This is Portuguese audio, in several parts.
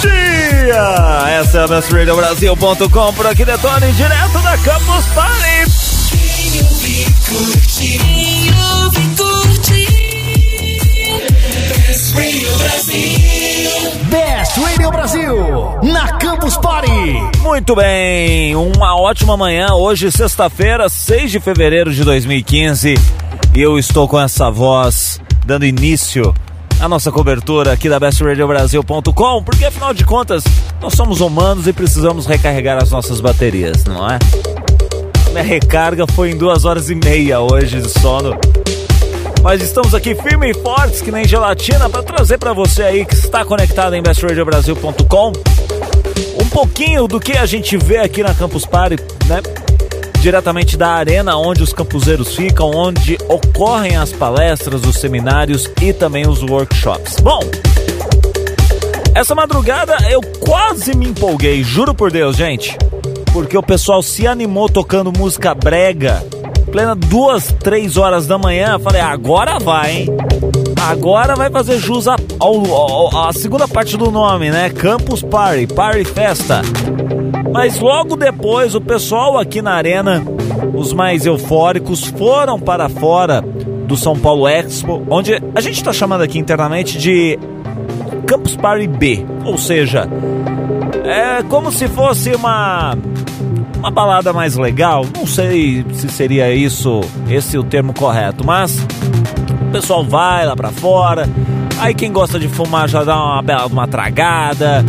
dia! Essa é a Best Radio Brasil.com por aqui detone direto da Campus Party. Best Radio Brasil, na Campus Party. Muito bem, uma ótima manhã. Hoje, sexta-feira, 6 de fevereiro de 2015. E eu estou com essa voz dando início à nossa cobertura aqui da bestradiobrasil.com, porque afinal de contas, nós somos humanos e precisamos recarregar as nossas baterias, não é? Minha recarga foi em duas horas e meia hoje de sono. Mas estamos aqui firmes e fortes, que nem gelatina, para trazer para você aí que está conectado em bestradiobrasil.com um pouquinho do que a gente vê aqui na Campus Party, né? Diretamente da arena onde os campuseiros ficam, onde ocorrem as palestras, os seminários e também os workshops. Bom, essa madrugada eu quase me empolguei, juro por Deus, gente. Porque o pessoal se animou tocando música brega plena duas, três horas da manhã, falei, agora vai, hein? Agora vai fazer jus a segunda parte do nome, né? Campus Party, Party Festa. Mas logo depois, o pessoal aqui na arena, os mais eufóricos, foram para fora do São Paulo Expo, onde a gente está chamando aqui internamente de Campus Party B. Ou seja, é como se fosse uma uma balada mais legal. Não sei se seria isso, esse o termo correto, mas o pessoal vai lá para fora. Aí quem gosta de fumar já dá uma bela uma tragada.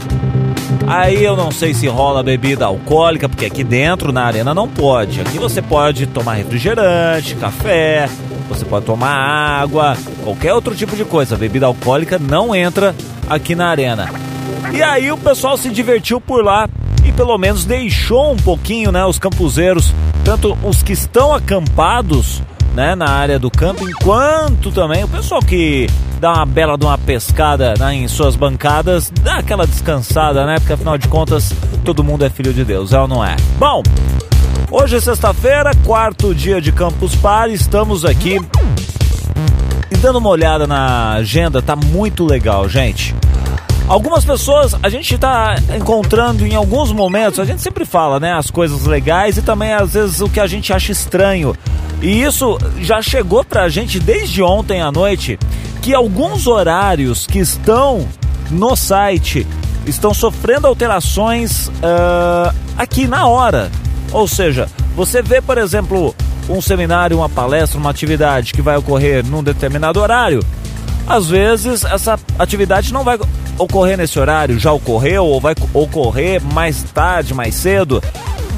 Aí eu não sei se rola bebida alcoólica, porque aqui dentro na arena não pode. Aqui você pode tomar refrigerante, café, você pode tomar água, qualquer outro tipo de coisa. Bebida alcoólica não entra aqui na arena. E aí o pessoal se divertiu por lá e pelo menos deixou um pouquinho, né, os campuseiros, tanto os que estão acampados, né, na área do camping, quanto também o pessoal que dá uma bela de uma pescada né, em suas bancadas, dá aquela descansada, né, porque afinal de contas todo mundo é filho de Deus, é ou não é? Bom, hoje é sexta-feira, quarto dia de Campus Party, estamos aqui e dando uma olhada na agenda, tá muito legal, gente. Algumas pessoas a gente está encontrando em alguns momentos, a gente sempre fala, né, as coisas legais e também às vezes o que a gente acha estranho. E isso já chegou pra gente desde ontem à noite que alguns horários que estão no site estão sofrendo alterações uh, aqui na hora. Ou seja, você vê, por exemplo, um seminário, uma palestra, uma atividade que vai ocorrer num determinado horário. Às vezes essa atividade não vai ocorrer nesse horário, já ocorreu ou vai ocorrer mais tarde, mais cedo.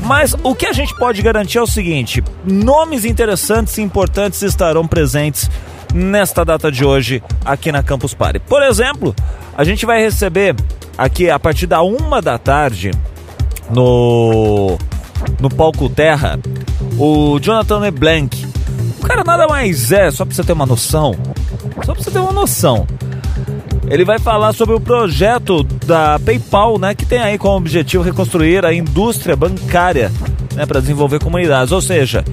Mas o que a gente pode garantir é o seguinte: nomes interessantes e importantes estarão presentes nesta data de hoje aqui na Campus Party. Por exemplo, a gente vai receber aqui a partir da uma da tarde no no palco Terra o Jonathan LeBlanc. O cara nada mais é, só pra você ter uma noção, só pra você ter uma noção. Ele vai falar sobre o projeto da PayPal, né, que tem aí como objetivo reconstruir a indústria bancária, né, para desenvolver comunidades. Ou seja,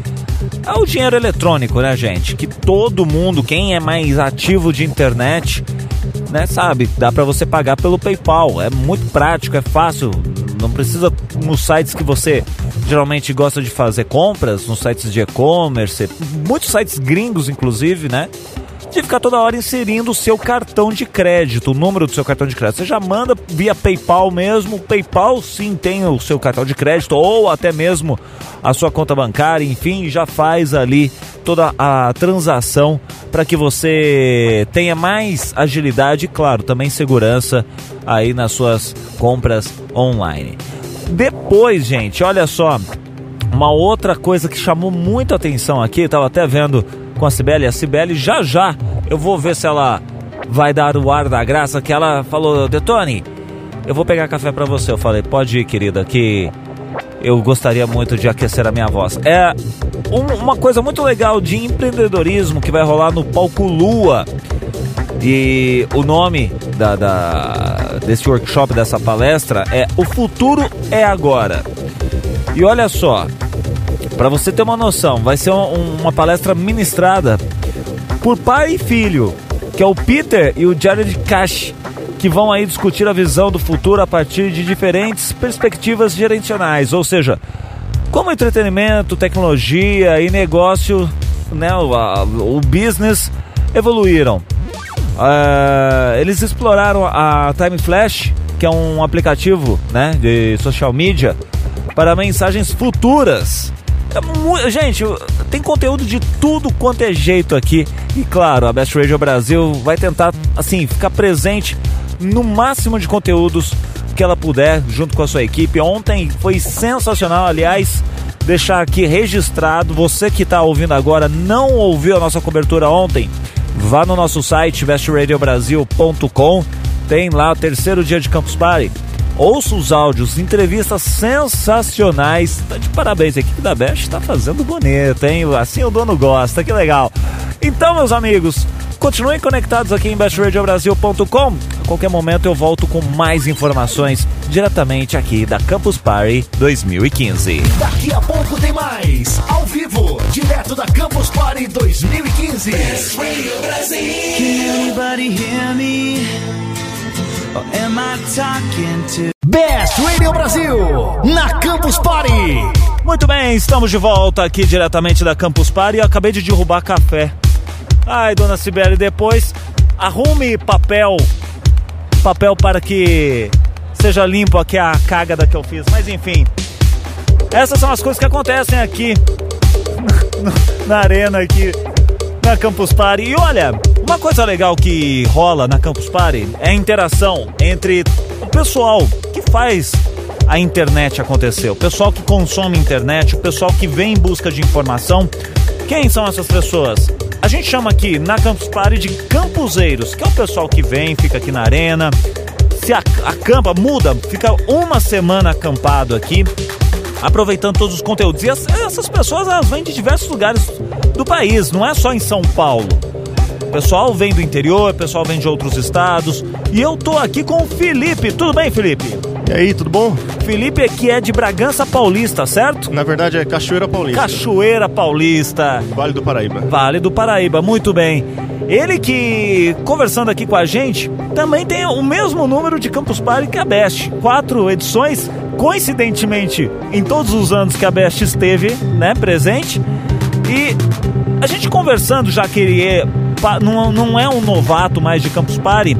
é o dinheiro eletrônico, né, gente? Que todo mundo, quem é mais ativo de internet, né, sabe, dá para você pagar pelo PayPal. É muito prático, é fácil. Não precisa nos sites que você geralmente gosta de fazer compras, nos sites de e-commerce, muitos sites gringos, inclusive, né? De ficar toda hora inserindo o seu cartão de crédito, o número do seu cartão de crédito. Você já manda via PayPal mesmo. PayPal sim tem o seu cartão de crédito ou até mesmo a sua conta bancária, enfim, já faz ali toda a transação para que você tenha mais agilidade e, claro, também segurança aí nas suas compras online. Depois, gente, olha só, uma outra coisa que chamou muito atenção aqui, estava até vendo com a Cibele. A Cibele já já eu vou ver se ela vai dar o ar da graça. Que ela falou, Detone, eu vou pegar café para você. Eu falei, pode ir, querida, que eu gostaria muito de aquecer a minha voz. É um, uma coisa muito legal de empreendedorismo que vai rolar no palco Lua. E o nome da, da, desse workshop, dessa palestra é O Futuro é Agora. E olha só, para você ter uma noção, vai ser um, uma palestra ministrada por pai e filho, que é o Peter e o Jared Cash, que vão aí discutir a visão do futuro a partir de diferentes perspectivas gerenciais, ou seja, como entretenimento, tecnologia e negócio, né, o, a, o business evoluíram. Uh, eles exploraram a Time Flash, que é um aplicativo né, de social media, para mensagens futuras. É gente, tem conteúdo de tudo quanto é jeito aqui. E claro, a Best Radio Brasil vai tentar assim ficar presente no máximo de conteúdos que ela puder, junto com a sua equipe. Ontem foi sensacional, aliás. Deixar aqui registrado, você que está ouvindo agora não ouviu a nossa cobertura ontem, vá no nosso site bestradiobrasil.com, tem lá o terceiro dia de Campus Party. Ouça os áudios, entrevistas sensacionais. Tá de parabéns, a equipe da Best está fazendo bonito, hein? Assim o dono gosta, que legal. Então, meus amigos, Continuem conectados aqui em bestradiobrasil.com. A qualquer momento eu volto com mais informações diretamente aqui da Campus Party 2015. Daqui a pouco tem mais, ao vivo, direto da Campus Party 2015. Best Radio Brasil. Can anybody hear me? Best Radio Brasil, na Campus Party. Muito bem, estamos de volta aqui diretamente da Campus Party. Eu acabei de derrubar café Ai, dona Sibeli, depois arrume papel, papel para que seja limpo aqui a cagada que eu fiz. Mas enfim, essas são as coisas que acontecem aqui na arena aqui na Campus Party. E olha, uma coisa legal que rola na Campus Party é a interação entre o pessoal que faz a internet acontecer, o pessoal que consome internet, o pessoal que vem em busca de informação. Quem são essas pessoas? A gente chama aqui na Campus Party de campuseiros, que é o pessoal que vem, fica aqui na arena, se acampa, muda, fica uma semana acampado aqui, aproveitando todos os conteúdos. E essas pessoas elas vêm de diversos lugares do país, não é só em São Paulo. Pessoal vem do interior, o pessoal vem de outros estados. E eu tô aqui com o Felipe. Tudo bem, Felipe? E aí, tudo bom? Felipe aqui é de Bragança Paulista, certo? Na verdade é Cachoeira Paulista. Cachoeira Paulista. Vale do Paraíba. Vale do Paraíba, muito bem. Ele que, conversando aqui com a gente, também tem o mesmo número de Campus Party que a Best. Quatro edições, coincidentemente, em todos os anos que a Best esteve né, presente. E a gente conversando, já que ele é, não, não é um novato mais de Campus Party,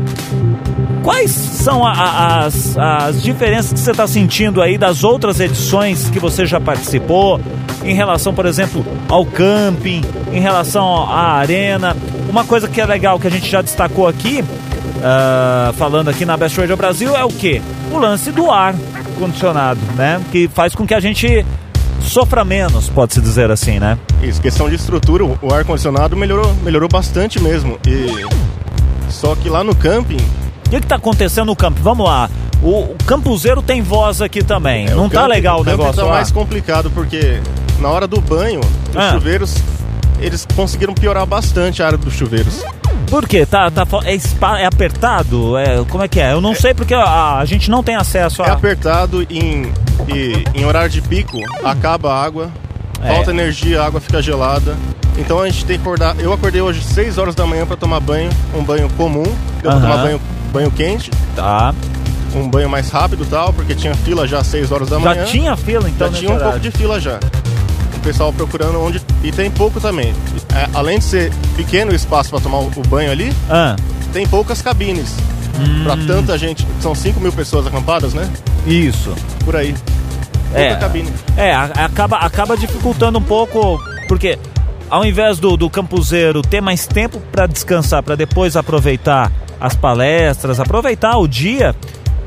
Quais são a, a, as, as diferenças que você está sentindo aí das outras edições que você já participou, em relação, por exemplo, ao camping, em relação à arena? Uma coisa que é legal que a gente já destacou aqui, uh, falando aqui na Best Radio Brasil, é o que? O lance do ar condicionado, né? Que faz com que a gente sofra menos, pode-se dizer assim, né? Isso, questão de estrutura, o ar condicionado melhorou, melhorou bastante mesmo. E só que lá no camping o que está acontecendo no campo? Vamos lá. O, o campuseiro tem voz aqui também. É, Não tá legal o, o negócio tá lá. mais complicado porque na hora do banho, os ah. chuveiros, eles conseguiram piorar bastante a área dos chuveiros. Por quê? Tá, tá, é, é apertado? É, como é que é? Eu não é, sei porque a, a, gente não tem acesso a. É apertado em, em, em horário de pico, acaba a água, é. falta energia, a água fica gelada. Então a gente tem que acordar. Eu acordei hoje 6 horas da manhã para tomar banho, um banho comum. Eu vou tomar banho banho quente. Tá. Um banho mais rápido tal, porque tinha fila já às 6 horas da manhã. Já tinha fila então? Já tinha um pouco de fila já. Pessoal procurando onde. E tem pouco também. É, além de ser pequeno o espaço para tomar o banho ali, ah. tem poucas cabines. Hum. Para tanta gente. São 5 mil pessoas acampadas, né? Isso. Por aí. Pouca é, cabine. É, acaba, acaba dificultando um pouco, porque ao invés do, do campuseiro ter mais tempo para descansar, para depois aproveitar as palestras, aproveitar o dia,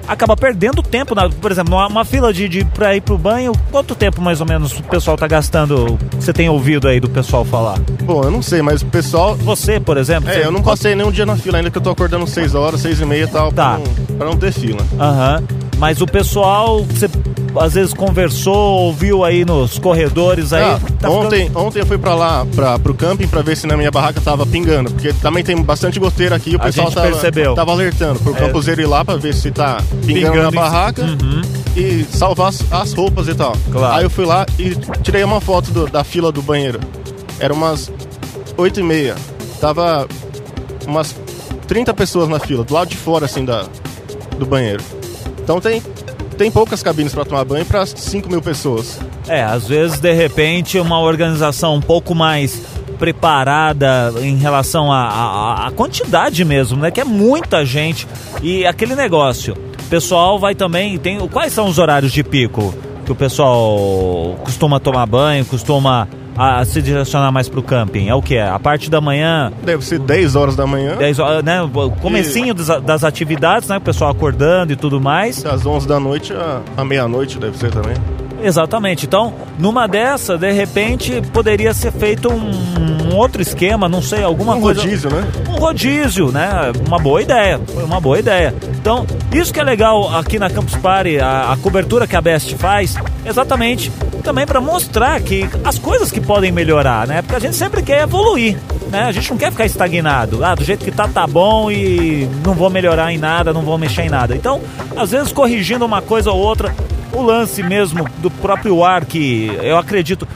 acaba perdendo tempo. Na, por exemplo, numa uma fila de, de para ir pro banho, quanto tempo mais ou menos o pessoal tá gastando? Você tem ouvido aí do pessoal falar? Bom, eu não sei, mas o pessoal. Você, por exemplo? É, eu não passei nenhum dia na fila ainda que eu tô acordando 6 horas, 6 e meia e tal, tá. pra, não, pra não ter fila. Aham. Uhum. Mas o pessoal, você às vezes conversou, ouviu aí nos corredores aí. Ah, tá ontem, ficando... ontem eu fui pra lá, pra, pro camping, pra ver se na minha barraca tava pingando. Porque também tem bastante goteira aqui, o pessoal tava, percebeu. tava alertando pro é. campuseiro ir lá pra ver se tá pingando, pingando na barraca. Uhum. E salvar as, as, roupas e tal. Claro. Aí eu fui lá e tirei uma foto do, da fila do banheiro. Era umas 8 e meia. Tava umas 30 pessoas na fila, do lado de fora, assim, da, do banheiro. Então tem, tem poucas cabines para tomar banho para 5 mil pessoas. É, às vezes, de repente, uma organização um pouco mais preparada em relação à quantidade mesmo, né? Que é muita gente. E aquele negócio, o pessoal vai também. Tem, quais são os horários de pico que o pessoal costuma tomar banho, costuma a, se direcionar mais para o camping? É o que? A parte da manhã? Deve ser 10 horas da manhã. 10 horas, né? O comecinho e... das, das, atividades, né? O pessoal acordando e tudo mais. Das 11 da noite à meia-noite deve ser também. Exatamente. Então, numa dessa, de repente, poderia ser feito um, um outro esquema, não sei, alguma um coisa. Um rodízio, né? Um rodízio, né? Uma boa ideia. Foi uma boa ideia. Então, isso que é legal aqui na Campus Party, a, a cobertura que a Best faz, exatamente também para mostrar que as coisas que podem melhorar, né? Porque a gente sempre quer evoluir, né? A gente não quer ficar estagnado. Ah, do jeito que tá, tá bom e não vou melhorar em nada, não vou mexer em nada. Então, às vezes corrigindo uma coisa ou outra, o lance mesmo do próprio ar que eu acredito.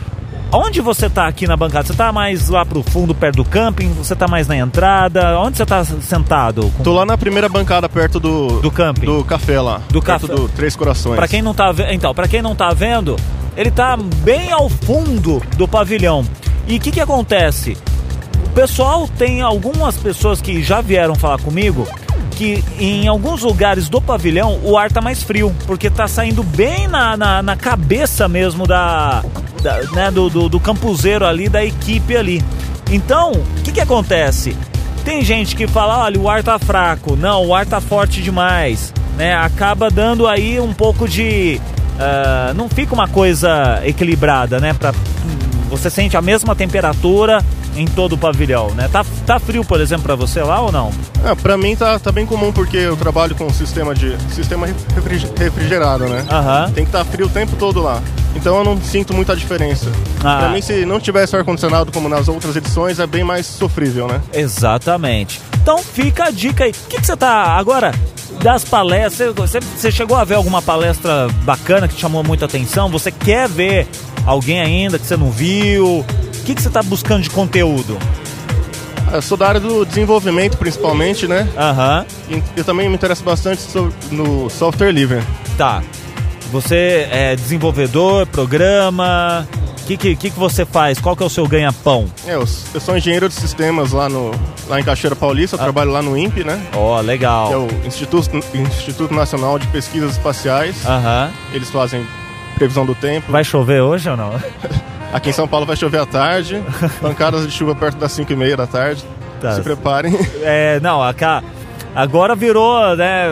Onde você está aqui na bancada? Você está mais lá pro fundo, perto do camping? Você está mais na entrada? Onde você está sentado? Tô lá na primeira bancada, perto do... Do camping? Do café lá. Do café? do Três Corações. Para quem não tá vendo... Então, para quem não tá vendo, ele está bem ao fundo do pavilhão. E o que que acontece? O pessoal tem algumas pessoas que já vieram falar comigo que em alguns lugares do pavilhão o ar tá mais frio, porque tá saindo bem na, na, na cabeça mesmo da, da né, do, do, do campuseiro ali, da equipe ali. Então, o que que acontece? Tem gente que fala, olha, o ar tá fraco. Não, o ar tá forte demais. Né? Acaba dando aí um pouco de... Uh, não fica uma coisa equilibrada, né? Pra, você sente a mesma temperatura em todo o pavilhão, né? Tá, tá frio, por exemplo, para você lá ou não? É, para mim tá, tá bem comum porque eu trabalho com sistema de sistema refrigerado, né? Uhum. Tem que estar tá frio o tempo todo lá. Então eu não sinto muita diferença. Ah. Para mim, se não tivesse ar condicionado como nas outras edições, é bem mais sofrível, né? Exatamente. Então fica a dica aí. O que, que você tá agora? das palestras, você, você, chegou a ver alguma palestra bacana que te chamou muita atenção? Você quer ver alguém ainda que você não viu? O que, que você está buscando de conteúdo? Eu sou da área do desenvolvimento, principalmente, né? Aham. Uhum. E eu também me interesso bastante no software livre. Tá. Você é desenvolvedor, programa. O que, que, que, você faz? Qual que é o seu ganha-pão? É, eu, eu, sou engenheiro de sistemas lá, no, lá em Cachoeira Paulista, ah. trabalho lá no INPE, né? Ó, oh, legal. Que é o Instituto, Instituto Nacional de Pesquisas Espaciais. Aham. Eles fazem previsão do tempo. Vai chover hoje ou não? Aqui em São Paulo vai chover à tarde, pancadas de chuva perto das 5 e meia da tarde. Tá. Se preparem. É, não, acá, agora virou, né,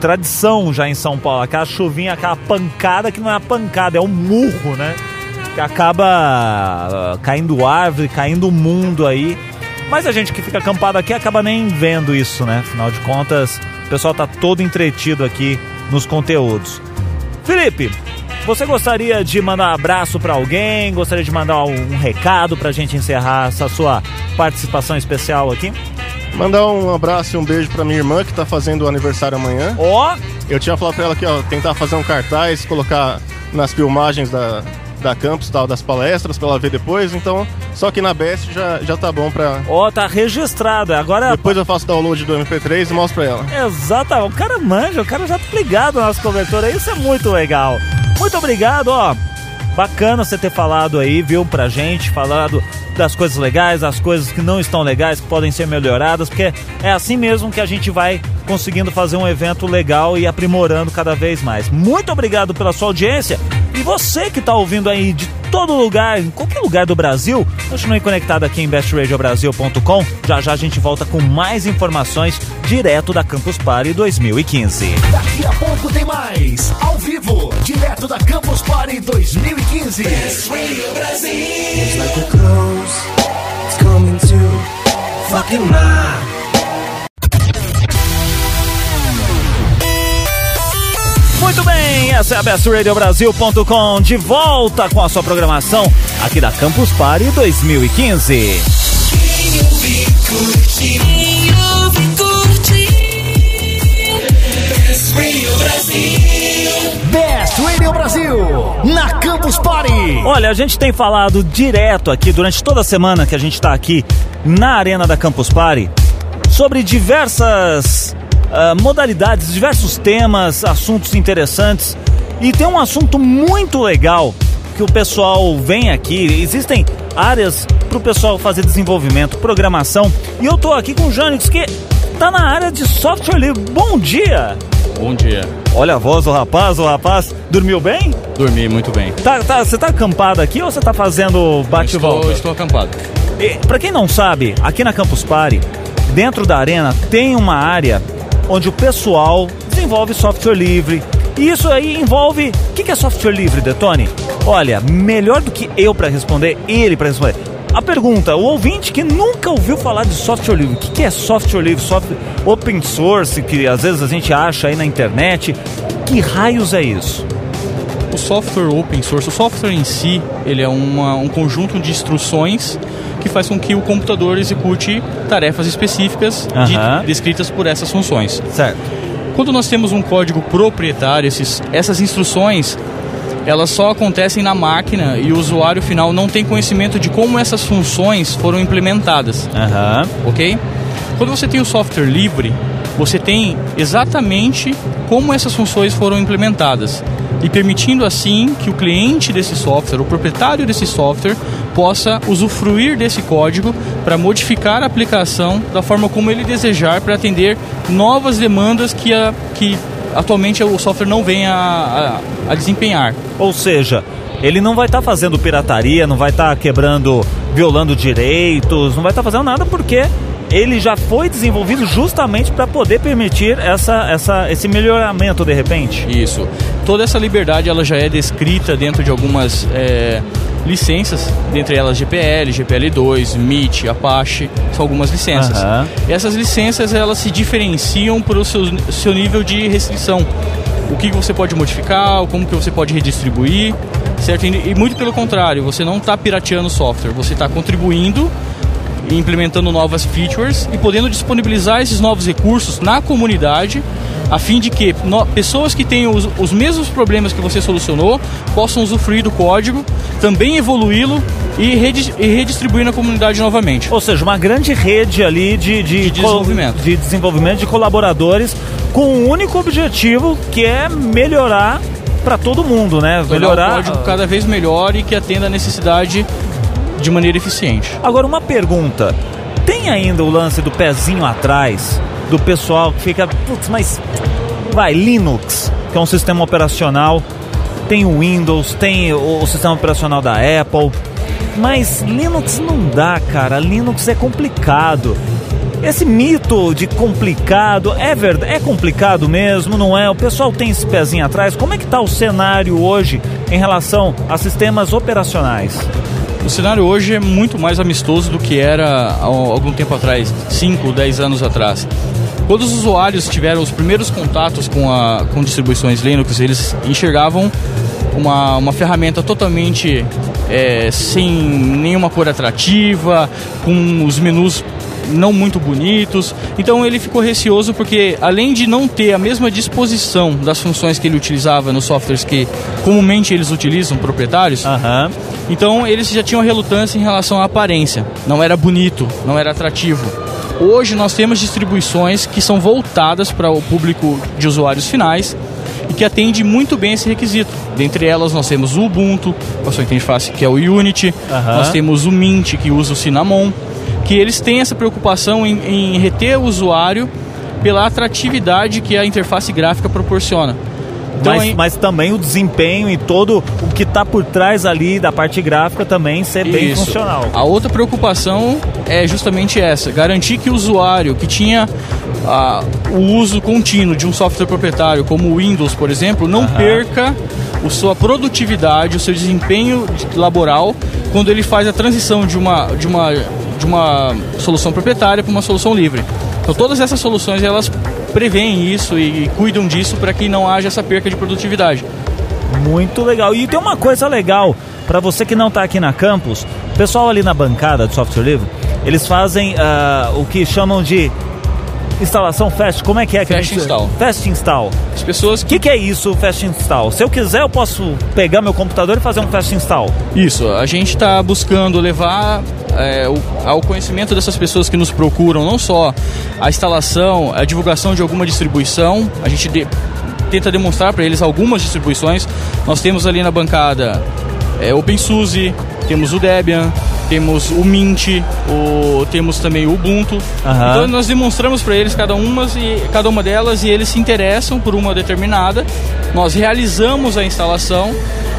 tradição já em São Paulo. Aquela chuvinha, aquela pancada que não é a pancada, é o murro, né? Que acaba ah, caindo árvore, caindo o mundo aí. Mas a gente que fica acampado aqui acaba nem vendo isso, né? Afinal de contas, o pessoal tá todo entretido aqui nos conteúdos. Felipe, você gostaria de mandar um abraço para alguém? Gostaria de mandar um recado para a gente encerrar essa sua participação especial aqui? Mandar um abraço e um beijo para minha irmã que está fazendo o aniversário amanhã. Ó! Oh. Eu tinha falado para ela que ó, tentar fazer um cartaz, colocar nas filmagens da, da campus tal, das palestras para ela ver depois, então só que na Best já, já tá bom pra. Ó, oh, tá registrado. Agora. Depois eu faço download do MP3 e mostro pra ela. Exatamente. O cara manja, o cara já tá ligado na nossa cobertura. Isso é muito legal. Muito obrigado, ó. Bacana você ter falado aí, viu, pra gente, falado das coisas legais, das coisas que não estão legais, que podem ser melhoradas, porque é assim mesmo que a gente vai conseguindo fazer um evento legal e aprimorando cada vez mais. Muito obrigado pela sua audiência e você que está ouvindo aí de todo lugar, em qualquer lugar do Brasil, continue conectado aqui em bestradiobrasil.com. Já já a gente volta com mais informações direto da Campus Party 2015. Daqui a pouco tem mais, ao vivo, direto da Campus Party 2015. Best Radio Brasil. It's like a close, it's coming to fucking mind. Muito bem, essa é a bestradiobrasil.com de volta com a sua programação aqui da Campus Party 2015. Best Radio Brasil, na Campus Party. Olha, a gente tem falado direto aqui durante toda a semana que a gente está aqui na arena da Campus Party sobre diversas uh, modalidades, diversos temas, assuntos interessantes. E tem um assunto muito legal que o pessoal vem aqui. Existem áreas para o pessoal fazer desenvolvimento, programação. E eu tô aqui com o Jânix, que tá na área de software livre. Bom dia! Bom dia. Olha a voz do rapaz, o rapaz dormiu bem? Dormi muito bem. Tá, tá, você tá acampado aqui ou você tá fazendo bate-volta? Estou, estou acampado. Para quem não sabe, aqui na Campus Party, dentro da arena tem uma área onde o pessoal desenvolve software livre. E isso aí envolve. O que é software livre, Detone? Olha, melhor do que eu para responder, ele para responder. A pergunta, o ouvinte que nunca ouviu falar de software livre, o que é software livre, software open source, que às vezes a gente acha aí na internet, que raios é isso? O software open source, o software em si, ele é uma, um conjunto de instruções que faz com que o computador execute tarefas específicas de, descritas por essas funções. Certo. Quando nós temos um código proprietário, esses, essas instruções elas só acontecem na máquina e o usuário final não tem conhecimento de como essas funções foram implementadas. Uhum. Ok? Quando você tem o software livre, você tem exatamente como essas funções foram implementadas e permitindo assim que o cliente desse software, o proprietário desse software, possa usufruir desse código para modificar a aplicação da forma como ele desejar para atender novas demandas que, a, que atualmente o software não vem a, a, a desempenhar. Ou seja, ele não vai estar tá fazendo pirataria, não vai estar tá quebrando, violando direitos, não vai estar tá fazendo nada porque ele já foi desenvolvido justamente para poder permitir essa, essa, esse melhoramento de repente. Isso. Toda essa liberdade ela já é descrita dentro de algumas é, licenças, dentre elas GPL, GPL2, MIT, Apache, são algumas licenças. Uhum. Essas licenças elas se diferenciam por o seu, seu nível de restrição. O que você pode modificar, como que você pode redistribuir, certo? E muito pelo contrário, você não está pirateando o software, você está contribuindo implementando novas features e podendo disponibilizar esses novos recursos na comunidade a fim de que no, pessoas que tenham os, os, mesmos problemas que você solucionou possam usufruir do código, também evoluí-lo e, e, redistribuir na comunidade novamente. Ou seja, uma grande rede ali de, de, de desenvolvimento. de desenvolvimento de colaboradores com um único objetivo que é melhorar para todo mundo, né? Melhorar o código cada vez melhor e que atenda a necessidade de maneira eficiente. Agora, uma pergunta: tem ainda o lance do pezinho atrás, do pessoal que fica, putz, mas vai, Linux, que é um sistema operacional, tem o Windows, tem o, sistema operacional da Apple, mas Linux não dá, cara. Linux é complicado. Esse mito de complicado é verdade, é complicado mesmo, não é? O pessoal tem esse pezinho atrás. Como é que está o cenário hoje em relação a sistemas operacionais? O cenário hoje é muito mais amistoso do que era há algum tempo atrás, 5, 10 anos atrás. Quando os usuários tiveram os primeiros contatos com, a, com distribuições Linux, eles enxergavam uma, uma ferramenta totalmente é, sem nenhuma cor atrativa, com os menus não muito bonitos. Então ele ficou receoso porque, além de não ter a mesma disposição das funções que ele utilizava nos softwares que comumente eles utilizam, proprietários, uhum. então eles já tinham relutância em relação à aparência. Não era bonito, não era atrativo. Hoje nós temos distribuições que são voltadas para o público de usuários finais e que atende muito bem esse requisito. Dentre elas nós temos o Ubuntu, com a sua interface que é o Unity, uhum. nós temos o Mint que usa o Cinnamon, que eles têm essa preocupação em, em reter o usuário pela atratividade que a interface gráfica proporciona. Então, mas, mas, também o desempenho e todo o que está por trás ali da parte gráfica também ser isso. bem funcional. A outra preocupação é justamente essa: garantir que o usuário que tinha ah, o uso contínuo de um software proprietário, como o Windows, por exemplo, não perca a sua produtividade, o seu desempenho laboral quando ele faz a transição de uma, de uma de uma solução proprietária para uma solução livre. Então todas essas soluções elas preveem isso e cuidam disso para que não haja essa perca de produtividade. Muito legal. E tem uma coisa legal para você que não está aqui na campus, o pessoal ali na bancada do software livre, eles fazem uh, o que chamam de instalação fast, como é que é? Fast install. Fast install. As pessoas. O que, que, é isso, fast install? Se eu quiser, eu posso pegar meu computador e fazer um fast install. Isso. A gente está buscando levar é, o, ao conhecimento dessas pessoas que nos procuram, não só a instalação, a divulgação de alguma distribuição. A gente de, tenta demonstrar para eles algumas distribuições. Nós temos ali na bancada é, OpenSUSE, temos o Debian, temos o Mint, o, temos também o Ubuntu. Uhum. Então nós demonstramos para eles cada uma, e, cada uma delas e eles se interessam por uma determinada. Nós realizamos a instalação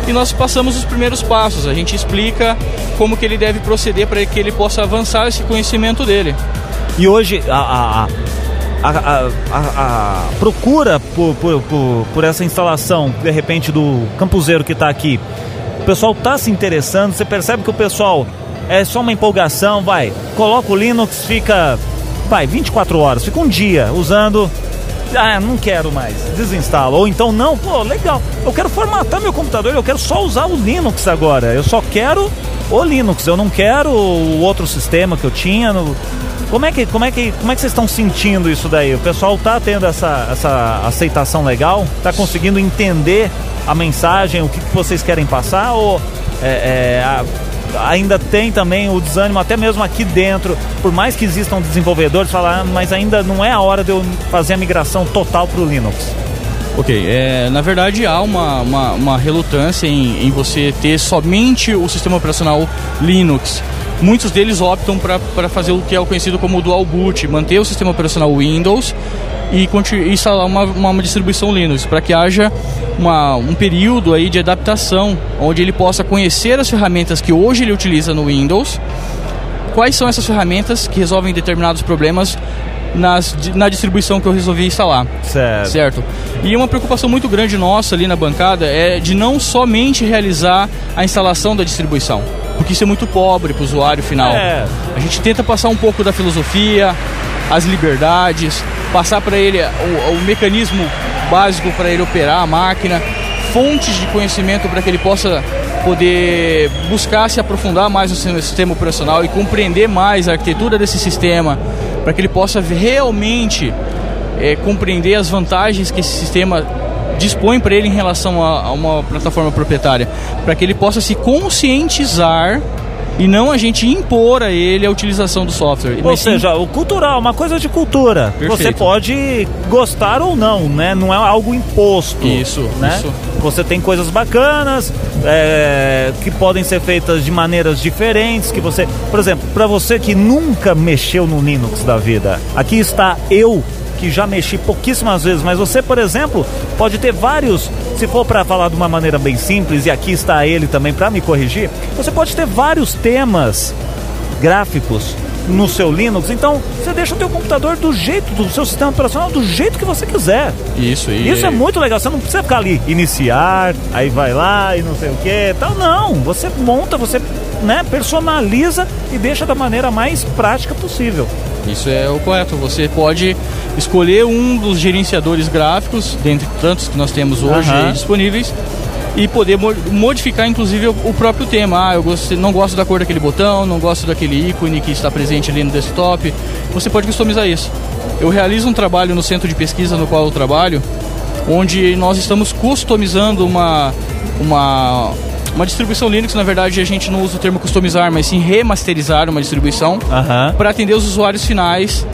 e nós passamos os primeiros passos. A gente explica como que ele deve proceder para que ele possa avançar esse conhecimento dele. E hoje a, a, a, a procura por, por, por, por, essa instalação, de repente, do campuseiro que está aqui, o pessoal está se interessando, você percebe que o pessoal é só uma empolgação, vai, coloca o Linux, fica, vai, 24 horas, fica um dia usando ah, não quero mais, desinstala. Ou então, não, pô, legal, eu quero formatar meu computador, eu quero só usar o Linux agora. Eu só quero o Linux, eu não quero o outro sistema que eu tinha. No... Como é que, como é que, como é que vocês estão sentindo isso daí? O pessoal tá tendo essa, essa aceitação legal? Tá conseguindo entender a mensagem, o que, que vocês querem passar? Ou é, é, a ainda tem também o desânimo, até mesmo aqui dentro, por mais que existam desenvolvedores, falar, ah, mas ainda não é a hora de eu fazer a migração total para o Linux. Ok, é, na verdade há uma, uma, uma relutância em, em, você ter somente o sistema operacional Linux. Muitos deles optam para fazer o que é o conhecido como dual boot, manter o sistema operacional Windows e instalar uma, uma distribuição Linux, para que haja uma, um período aí de adaptação, onde ele possa conhecer as ferramentas que hoje ele utiliza no Windows, quais são essas ferramentas que resolvem determinados problemas nas, na distribuição que eu resolvi instalar. Certo. certo. E uma preocupação muito grande nossa ali na bancada é de não somente realizar a instalação da distribuição, porque isso é muito pobre para o usuário final. É. A gente tenta passar um pouco da filosofia, as liberdades, passar para ele o, o mecanismo básico para ele operar a máquina, fontes de conhecimento para que ele possa poder buscar se aprofundar mais no sistema operacional e compreender mais a arquitetura desse sistema, para que ele possa realmente é, compreender as vantagens que esse sistema dispõe para ele em relação a, a uma plataforma proprietária, para que ele possa se conscientizar e não a gente impor a ele a utilização do software. Ou Mas seja, sim... o cultural, uma coisa de cultura. Perfeito. Você pode gostar ou não, né? Não é algo imposto. Isso, né? Isso. Você tem coisas bacanas é, que podem ser feitas de maneiras diferentes. Que você, por exemplo, para você que nunca mexeu no Linux da vida, aqui está eu que já mexi pouquíssimas vezes, mas você, por exemplo, pode ter vários, se for para falar de uma maneira bem simples, e aqui está ele também para me corrigir, você pode ter vários temas gráficos no seu Linux. Então, você deixa o teu computador do jeito do seu sistema operacional do jeito que você quiser. Isso, e... Isso é muito legal. Você não precisa ficar ali iniciar, aí vai lá e não sei o que, tal. Não, você monta, você né, personaliza e deixa da maneira mais prática possível. Isso é o correto. Você pode escolher um dos gerenciadores gráficos, dentre tantos que nós temos hoje uhum. disponíveis, e poder modificar inclusive o próprio tema. Ah, eu gosto, não gosto da cor daquele botão, não gosto daquele ícone que está presente ali no desktop. Você pode customizar isso. Eu realizo um trabalho no centro de pesquisa no qual eu trabalho, onde nós estamos customizando uma, uma, uma distribuição Linux, na verdade, a gente não usa o termo customizar, mas sim remasterizar uma distribuição uhum. para atender os usuários finais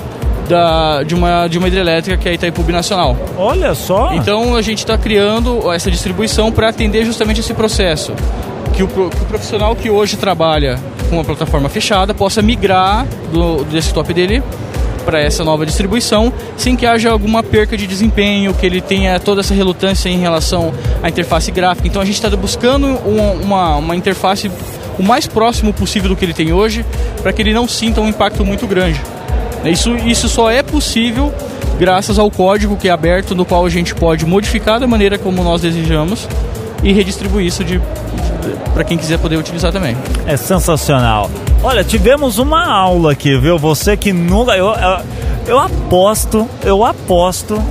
da, de, uma, de uma hidrelétrica que é a Itaipu Nacional. Olha só! Então a gente está criando essa distribuição para atender justamente esse processo. Que o, que o, profissional que hoje trabalha com uma plataforma fechada possa migrar do, do desktop dele para essa nova distribuição, sem que haja alguma perca de desempenho, que ele tenha toda essa relutância em relação à interface gráfica. Então a gente está buscando uma, uma, uma interface o mais próximo possível do que ele tem hoje, para que ele não sinta um impacto muito grande. Isso, isso só é possível graças ao código que é aberto, no qual a gente pode modificar da maneira como nós desejamos e redistribuir isso de, para quem quiser poder utilizar também. É sensacional. Olha, tivemos uma aula aqui, viu? Você que nunca. Eu, eu, eu aposto, eu aposto.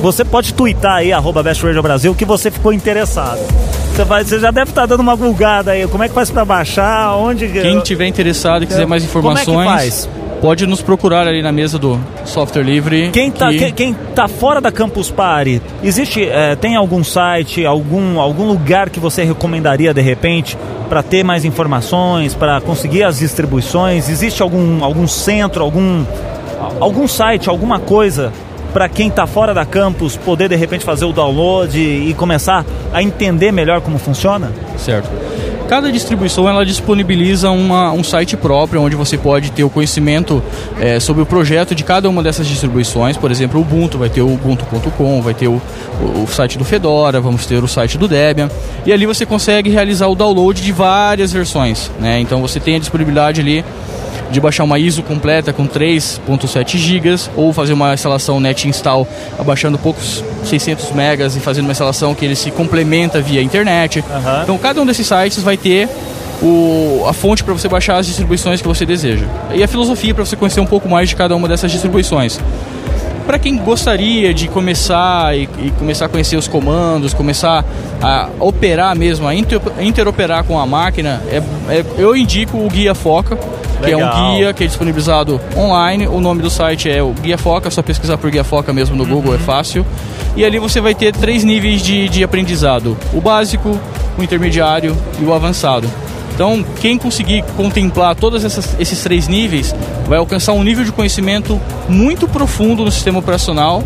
Você pode twittar aí, arroba Best Radio Brasil, que você ficou interessado. Você, vai, você já deve estar tá dando uma vulgada aí. Como é que faz para baixar? Onde. Quem tiver interessado e quiser mais informações. Como é que faz? Pode nos procurar ali na mesa do software livre. Quem está que... quem, tá fora da Campus Party, existe, é, tem algum site, algum, algum lugar que você recomendaria de repente para ter mais informações, para conseguir as distribuições? Existe algum, algum centro, algum algum site, alguma coisa para quem está fora da campus poder de repente fazer o download e começar a entender melhor como funciona? Certo. Cada distribuição ela disponibiliza uma, um site próprio onde você pode ter o conhecimento é, sobre o projeto de cada uma dessas distribuições. Por exemplo, o Ubuntu vai ter o ubuntu.com, vai ter o, o, o, site do Fedora, vamos ter o site do Debian. E ali você consegue realizar o download de várias versões. Né? Então você tem a disponibilidade ali de baixar uma ISO completa com 3.7 GB ou fazer uma instalação net install abaixando poucos 600 megas e fazendo uma instalação que ele se complementa via internet. Uhum. Então cada um desses sites vai ter o, a fonte para você baixar as distribuições que você deseja. E a filosofia para você conhecer um pouco mais de cada uma dessas distribuições. Para quem gostaria de começar e, e, começar a conhecer os comandos, começar a operar mesmo, a inter, interoperar com a máquina, é, é, eu indico o Guia Foca que é um guia que é disponibilizado online. O nome do site é o Guia Foca, é só pesquisar por Guia Foca mesmo no uhum. Google, é fácil. E ali você vai ter três níveis de, de aprendizado: o básico, o intermediário e o avançado. Então, quem conseguir contemplar todos esses três níveis vai alcançar um nível de conhecimento muito profundo no sistema operacional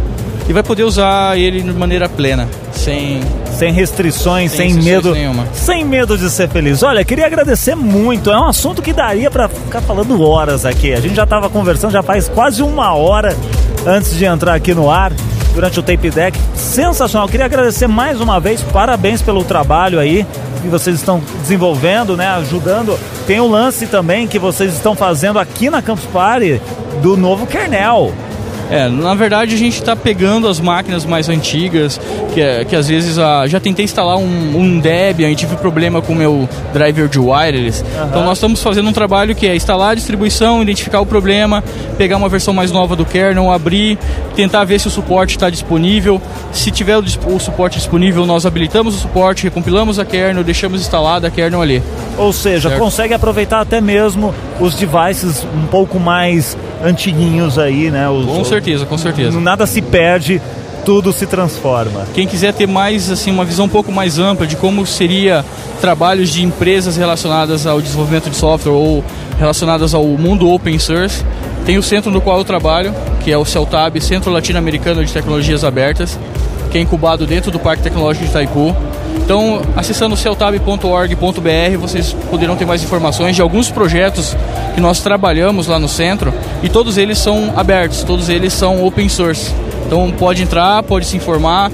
e vai poder usar ele de maneira plena, sem sem restrições, sem, sem medo, nenhuma. sem medo de ser feliz. Olha, queria agradecer muito. É um assunto que daria para ficar falando horas aqui. A gente já estava conversando já faz quase uma hora antes de entrar aqui no ar durante o tape deck. Sensacional. Queria agradecer mais uma vez. Parabéns pelo trabalho aí que vocês estão desenvolvendo, né? Ajudando. Tem o lance também que vocês estão fazendo aqui na Campus Party do novo kernel. É, na verdade a gente está pegando as máquinas mais antigas, que, é, que às vezes a, já tentei instalar um, um Debian e tive problema com o meu driver de wireless. Uhum. Então nós estamos fazendo um trabalho que é instalar a distribuição, identificar o problema, pegar uma versão mais nova do kernel, abrir, tentar ver se o suporte está disponível. Se tiver o, o, suporte disponível, nós habilitamos o suporte, recompilamos a kernel, deixamos instalada a kernel ali. Ou seja, certo? consegue aproveitar até mesmo os devices um pouco mais antiguinhos aí, né? Os, com certeza, com certeza. Nada se perde, tudo se transforma. Quem quiser ter mais assim uma visão um pouco mais ampla de como seria trabalhos de empresas relacionadas ao desenvolvimento de software ou relacionadas ao mundo open source, tem o centro no qual eu trabalho, que é o CELTAB, Centro Latino-Americano de Tecnologias Abertas, que é incubado dentro do Parque Tecnológico de Itaipu. Então, acessando celtab.org.br, vocês poderão ter mais informações de alguns projetos que nós trabalhamos lá no centro e todos eles são abertos, todos eles são open source. Então, pode entrar, pode se informar.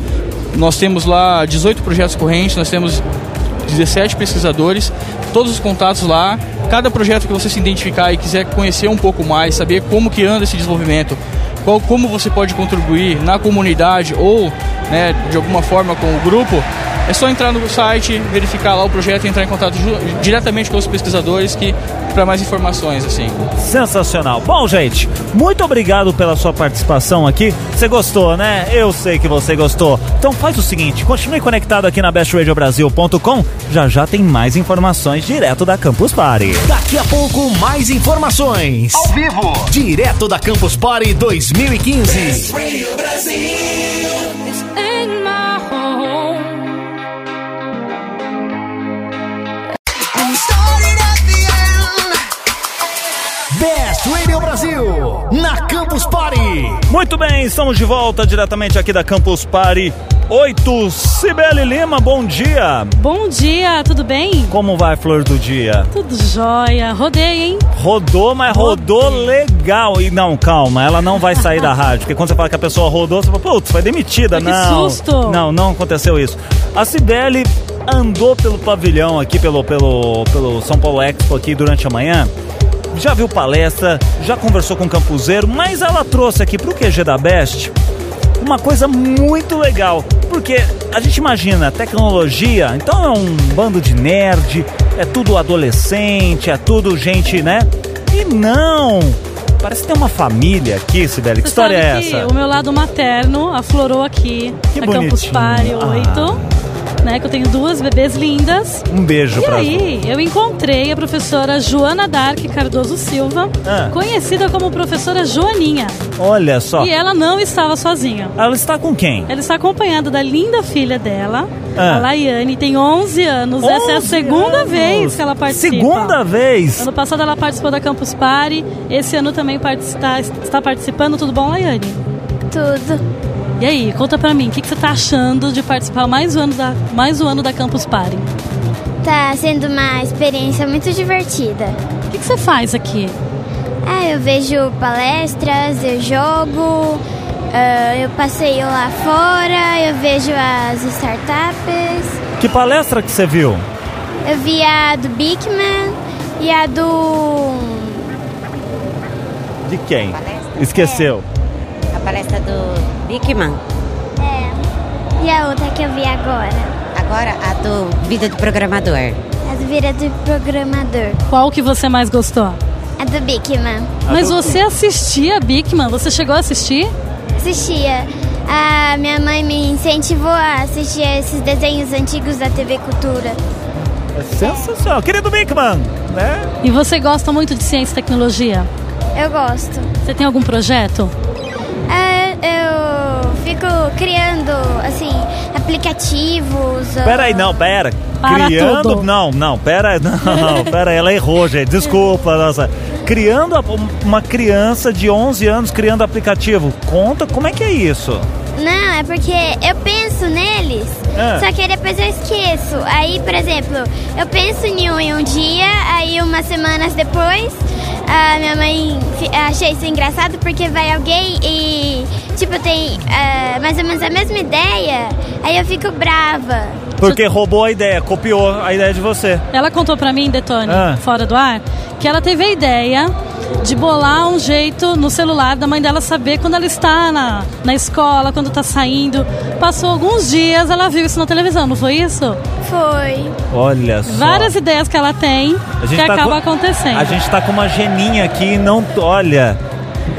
Nós temos lá 18 projetos correntes, nós temos 17 pesquisadores, todos os contatos lá. Cada projeto que você se identificar e quiser conhecer um pouco mais, saber como que anda esse desenvolvimento, qual, como você pode contribuir na comunidade ou né, de alguma forma com o grupo, é só entrar no site, verificar lá o projeto e entrar em contato diretamente com os pesquisadores que para mais informações assim. Sensacional. Bom, gente, muito obrigado pela sua participação aqui. Você gostou, né? Eu sei que você gostou. Então faz o seguinte, continue conectado aqui na bestradiobrasil.com. Já já tem mais informações direto da Campus Party. Daqui a pouco mais informações. Ao vivo, direto da Campus Party 2015. Best Radio Brasil. Radio Brasil, na Campus Party. Muito bem, estamos de volta diretamente aqui da Campus Party 8. Cibele Lima, bom dia. Bom dia, tudo bem? Como vai, flor do dia? Tudo jóia. Rodei, hein? Rodou, mas rodou Rodei. legal. E não, calma, ela não vai sair da rádio. Porque quando você fala que a pessoa rodou, você fala, putz, foi demitida. Que não. susto. Não, não aconteceu isso. A Cibele andou pelo pavilhão aqui, pelo, pelo, pelo São Paulo Expo aqui durante a manhã já viu palestra, já conversou com o Campuseiro, mas ela trouxe aqui para o QG da Best uma coisa muito legal, porque a gente imagina tecnologia, então é um bando de nerd, é tudo adolescente, é tudo gente, né? E não! Parece que tem uma família aqui, Sibeli. Que história é essa? o meu lado materno aflorou aqui que na bonitinho. Campus Party 8. Ah. Né? Que eu tenho duas bebês lindas. Um beijo e pra E aí, eu encontrei a professora Joana Dark Cardoso Silva, ah. conhecida como professora Joaninha. Olha só. E ela não estava sozinha. Ela está com quem? Ela está acompanhada da linda filha dela, ah. a Laiane, tem 11 anos. 11 Essa é a segunda anos. vez que ela participa. Segunda vez? Ano passado ela participou da Campus Party, esse ano também está, está participando. Tudo bom, Laiane? Tudo. E aí, conta pra mim, o que, que, você tá achando de participar mais um ano da, mais um ano da Campus Party? Tá sendo uma experiência muito divertida. O que, que você faz aqui? Ah, eu vejo palestras, eu jogo, uh, eu passeio lá fora, eu vejo as startups. Que palestra que você viu? Eu vi a do Bigman e a do. De quem? Esqueceu. É. A palestra do Bigman. É. E a outra que eu vi agora? Agora a do Vida de Programador. A do Vida de Programador. Qual que você mais gostou? A do Bigman. Mas você assistia Bigman? Você chegou a assistir? Assistia. A minha mãe me incentivou a assistir esses desenhos antigos da TV Cultura. É sensacional. Querido Bigman, né? E você gosta muito de ciência e tecnologia? Eu gosto. Você tem algum projeto? Eu fico criando, assim, aplicativos. Pera aí, não, pera. Para criando. Tudo. Não, não, pera, não, pera, ela errou, gente. Desculpa, nossa. Criando uma criança de 11 anos criando aplicativo. Conta, como é que é isso? Não, é porque eu penso neles, é. só que depois eu esqueço. Aí, por exemplo, eu penso em um em um dia, aí umas semanas depois, a minha mãe achei isso engraçado porque vai alguém e, tipo, tem uh, mais ou menos a mesma ideia, aí eu fico brava. Porque roubou a ideia, copiou a ideia de você. Ela contou pra mim, Detone, ah. fora do ar, que ela teve a ideia de bolar um jeito no celular da mãe dela saber quando ela está na, na escola, quando está saindo. Passou alguns dias, ela viu isso na televisão, não foi isso? Foi. Olha só. Várias ideias que ela tem que tá acaba com, acontecendo. A gente está com uma geninha aqui não. Olha.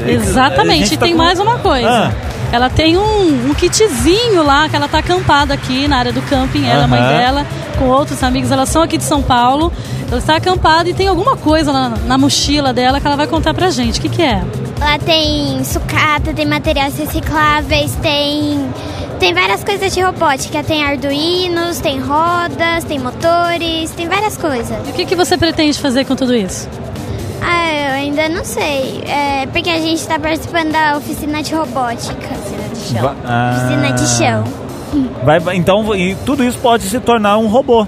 Exatamente. E tá tem com... mais uma coisa. Ah. Ela tem um, um, kitzinho lá, que ela tá acampada aqui na área do camping, ela, uhum. a mãe dela, com outros amigos. Elas são aqui de São Paulo. Ela está acampada e tem alguma coisa na, na mochila dela que ela vai contar pra gente. O que, que é? Lá tem sucata, tem materiais recicláveis, tem tem várias coisas de robótica. Tem arduinos, tem rodas, tem motores, tem várias coisas. E o que, que você pretende fazer com tudo isso? Ah, eu ainda não sei. É porque a gente está participando da oficina de robótica. Oficina de chão. Ah. Oficina de chão. Vai, então, e tudo isso pode se tornar um robô.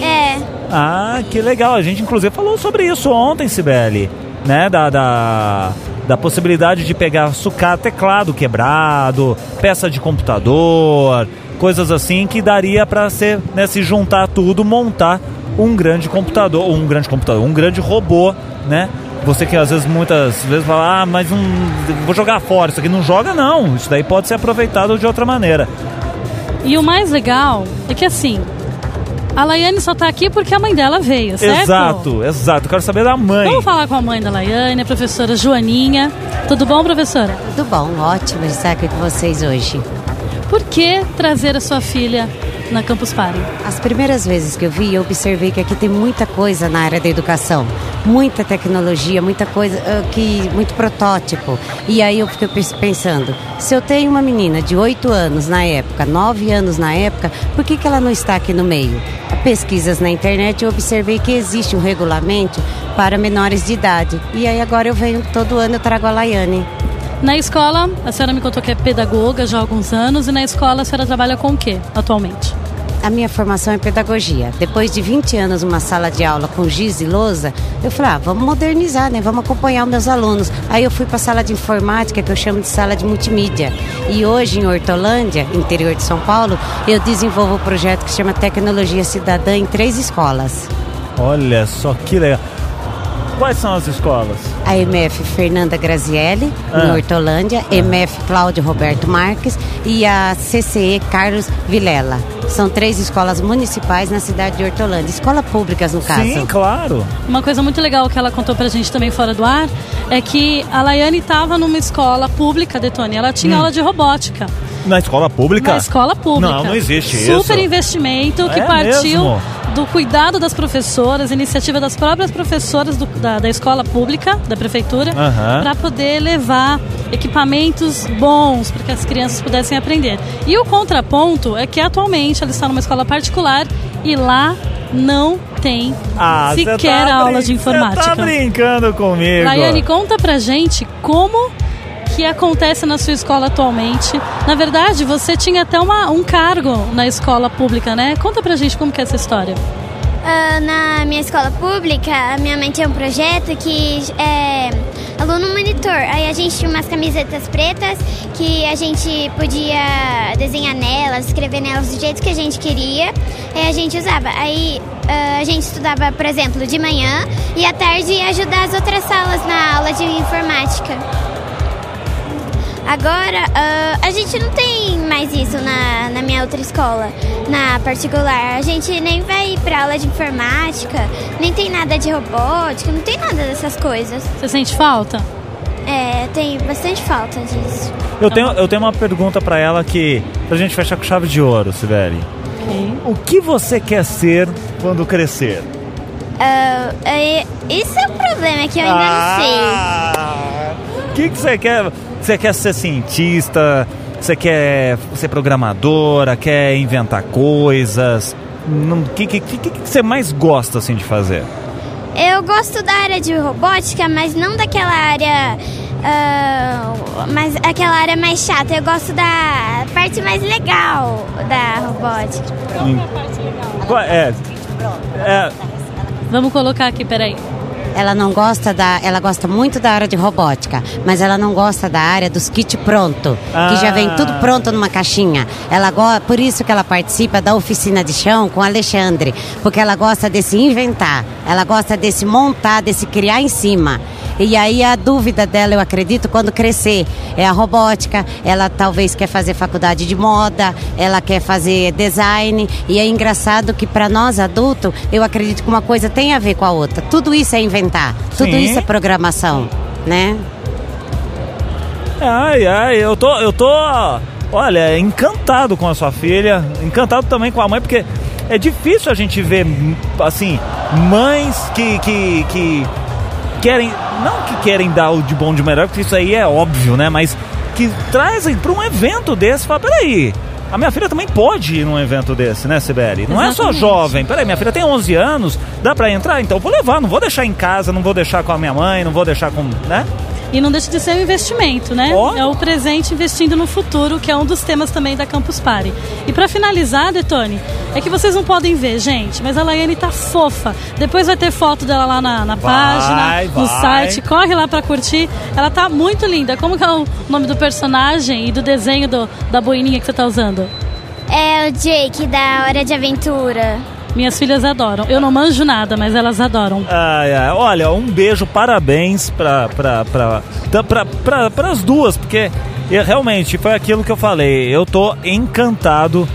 É. Ah, que legal. A gente inclusive falou sobre isso ontem, Sibeli. Né? Da, da, da possibilidade de pegar sucata, teclado quebrado, peça de computador, coisas assim que daria para ser, né, se juntar tudo, montar um grande computador, um grande computador, um grande robô, né? Você que às vezes muitas vezes fala, ah, mas vou jogar fora, isso aqui não joga não, isso daí pode ser aproveitado de outra maneira. E o mais legal é que assim, a Laiane só tá aqui porque a mãe dela veio, certo? Exato, exato. Quero saber da mãe. Vamos falar com a mãe da Laiane, a professora Joaninha. Tudo bom, professora? Tudo bom, ótimo estar aqui com vocês hoje. Por que trazer a sua filha na Campus Party? As primeiras vezes que eu vi, eu observei que aqui tem muita coisa na área da educação, muita tecnologia, muita coisa uh, que muito protótipo. E aí eu fiquei pensando, se eu tenho uma menina de 8 anos na época, 9 anos na época, por que, que ela não está aqui no meio? Pesquisas na internet eu observei que existe um regulamento para menores de idade. E aí agora eu venho todo ano eu trago a Laiane. Na escola, a senhora me contou que é pedagoga já há alguns anos, e na escola a senhora trabalha com o que atualmente? A minha formação é pedagogia. Depois de 20 anos numa sala de aula com giz e lousa, eu falei, ah, vamos modernizar, né? Vamos acompanhar os meus alunos. Aí eu fui para a sala de informática, que eu chamo de sala de multimídia. E hoje em Hortolândia, interior de São Paulo, eu desenvolvo um projeto que se chama Tecnologia Cidadã em três escolas. Olha só que legal. Quais são as escolas? A MF Fernanda Grazielli, ah. em Hortolândia, ah. MF Cláudio Roberto Marques e a CCE Carlos Vilela. São três escolas municipais na cidade de Hortolândia, escolas públicas no caso. Sim, claro. Uma coisa muito legal que ela contou pra gente também fora do ar é que a Laiane estava numa escola pública, Detone, ela tinha hum. aula de robótica. Na escola pública? Na escola pública. Não, não existe Super isso. Super investimento que é partiu mesmo? Do cuidado das professoras, iniciativa das próprias professoras do, da, da escola pública, da prefeitura, Aham. para poder levar equipamentos bons para que as crianças pudessem aprender. E o contraponto é que atualmente ela está numa escola particular e lá não tem Ah, cê sequer tá aula de informática. Você tá brincando comigo. Laiane, conta pra gente como que acontece na sua escola atualmente. Na verdade, você tinha até uma, um cargo na escola pública, né? Conta pra gente como que é essa história. Ah, na minha escola pública, a minha mãe tinha um projeto que é aluno monitor. Aí a gente tinha umas camisetas pretas que a gente podia desenhar nelas, escrever nelas do jeito que a gente queria. Aí a gente usava. Aí ah, a gente estudava, por exemplo, de manhã e à tarde ia ajudar as outras salas na aula de informática. Agora, ah, a gente não tem mais isso na, na minha outra escola, na particular. A gente nem vai pra aula de informática, nem tem nada de robótica, não tem nada dessas coisas. Você sente falta? É, tem bastante falta disso. Eu tenho, eu tenho uma pergunta pra ela que. Pra gente fechar com chave de ouro, Sibeli. Ok. O que você quer ser quando crescer? Ah, é, isso é um problema que eu ainda não sei. O que, que você quer? Você quer ser cientista? Você quer ser programadora? Quer inventar coisas? O que, que, que, que você mais gosta assim de fazer? Eu gosto da área de robótica, mas não daquela área. ah, mas aquela área mais chata. Eu gosto da parte mais legal da robótica. Qual- É, é, Vamos colocar aqui, peraí. Ela não gosta da, ela gosta muito da área de robótica, mas ela não gosta da área dos kits pronto, que já vem tudo pronto numa caixinha. Ela por isso que ela participa da oficina de chão com o Alexandre, porque ela gosta desse inventar, ela gosta desse montar, desse criar em cima. E aí a dúvida dela, eu acredito, quando crescer, é a robótica. Ela talvez quer fazer faculdade de moda, ela quer fazer design. E é engraçado que para nós adultos, eu acredito que uma coisa tem a ver com a outra. Tudo isso é inventar, tudo Sim. isso é programação, né? Ai, ai, eu tô, eu tô, olha, encantado com a sua filha, encantado também com a mãe, porque é difícil a gente ver, assim, mães que, que, que querem, não que querem dar o de bom de melhor, porque isso aí é óbvio, né? Mas que trazem para um evento desse, fala, peraí, a minha filha também pode ir num evento desse, né, Sibeli? Não é só Exatamente. jovem. Peraí, minha filha tem 11 anos, dá pra entrar? Então eu vou levar, não vou deixar em casa, não vou deixar com a minha mãe, não vou deixar com, né? E não deixa de ser um investimento, né? Ó. É o presente investindo no futuro, que é um dos temas também da Campus Party. E pra finalizar, Detone, é que vocês não podem ver, gente, mas a Laiane tá fofa. Depois vai ter foto dela lá na, na Vai, página, no vai. site. Corre lá pra curtir. Ela tá muito linda. Como que é o nome do personagem e do desenho do- da boininha que você tá usando? É o Jake da Hora de Aventura. Minhas filhas adoram. Eu não manjo nada, mas elas adoram. Ai, ai, olha, um beijo, parabéns pra, pra, pra, pra, pra, pra, pras duas, porque realmente foi aquilo que eu falei. Eu tô encantado.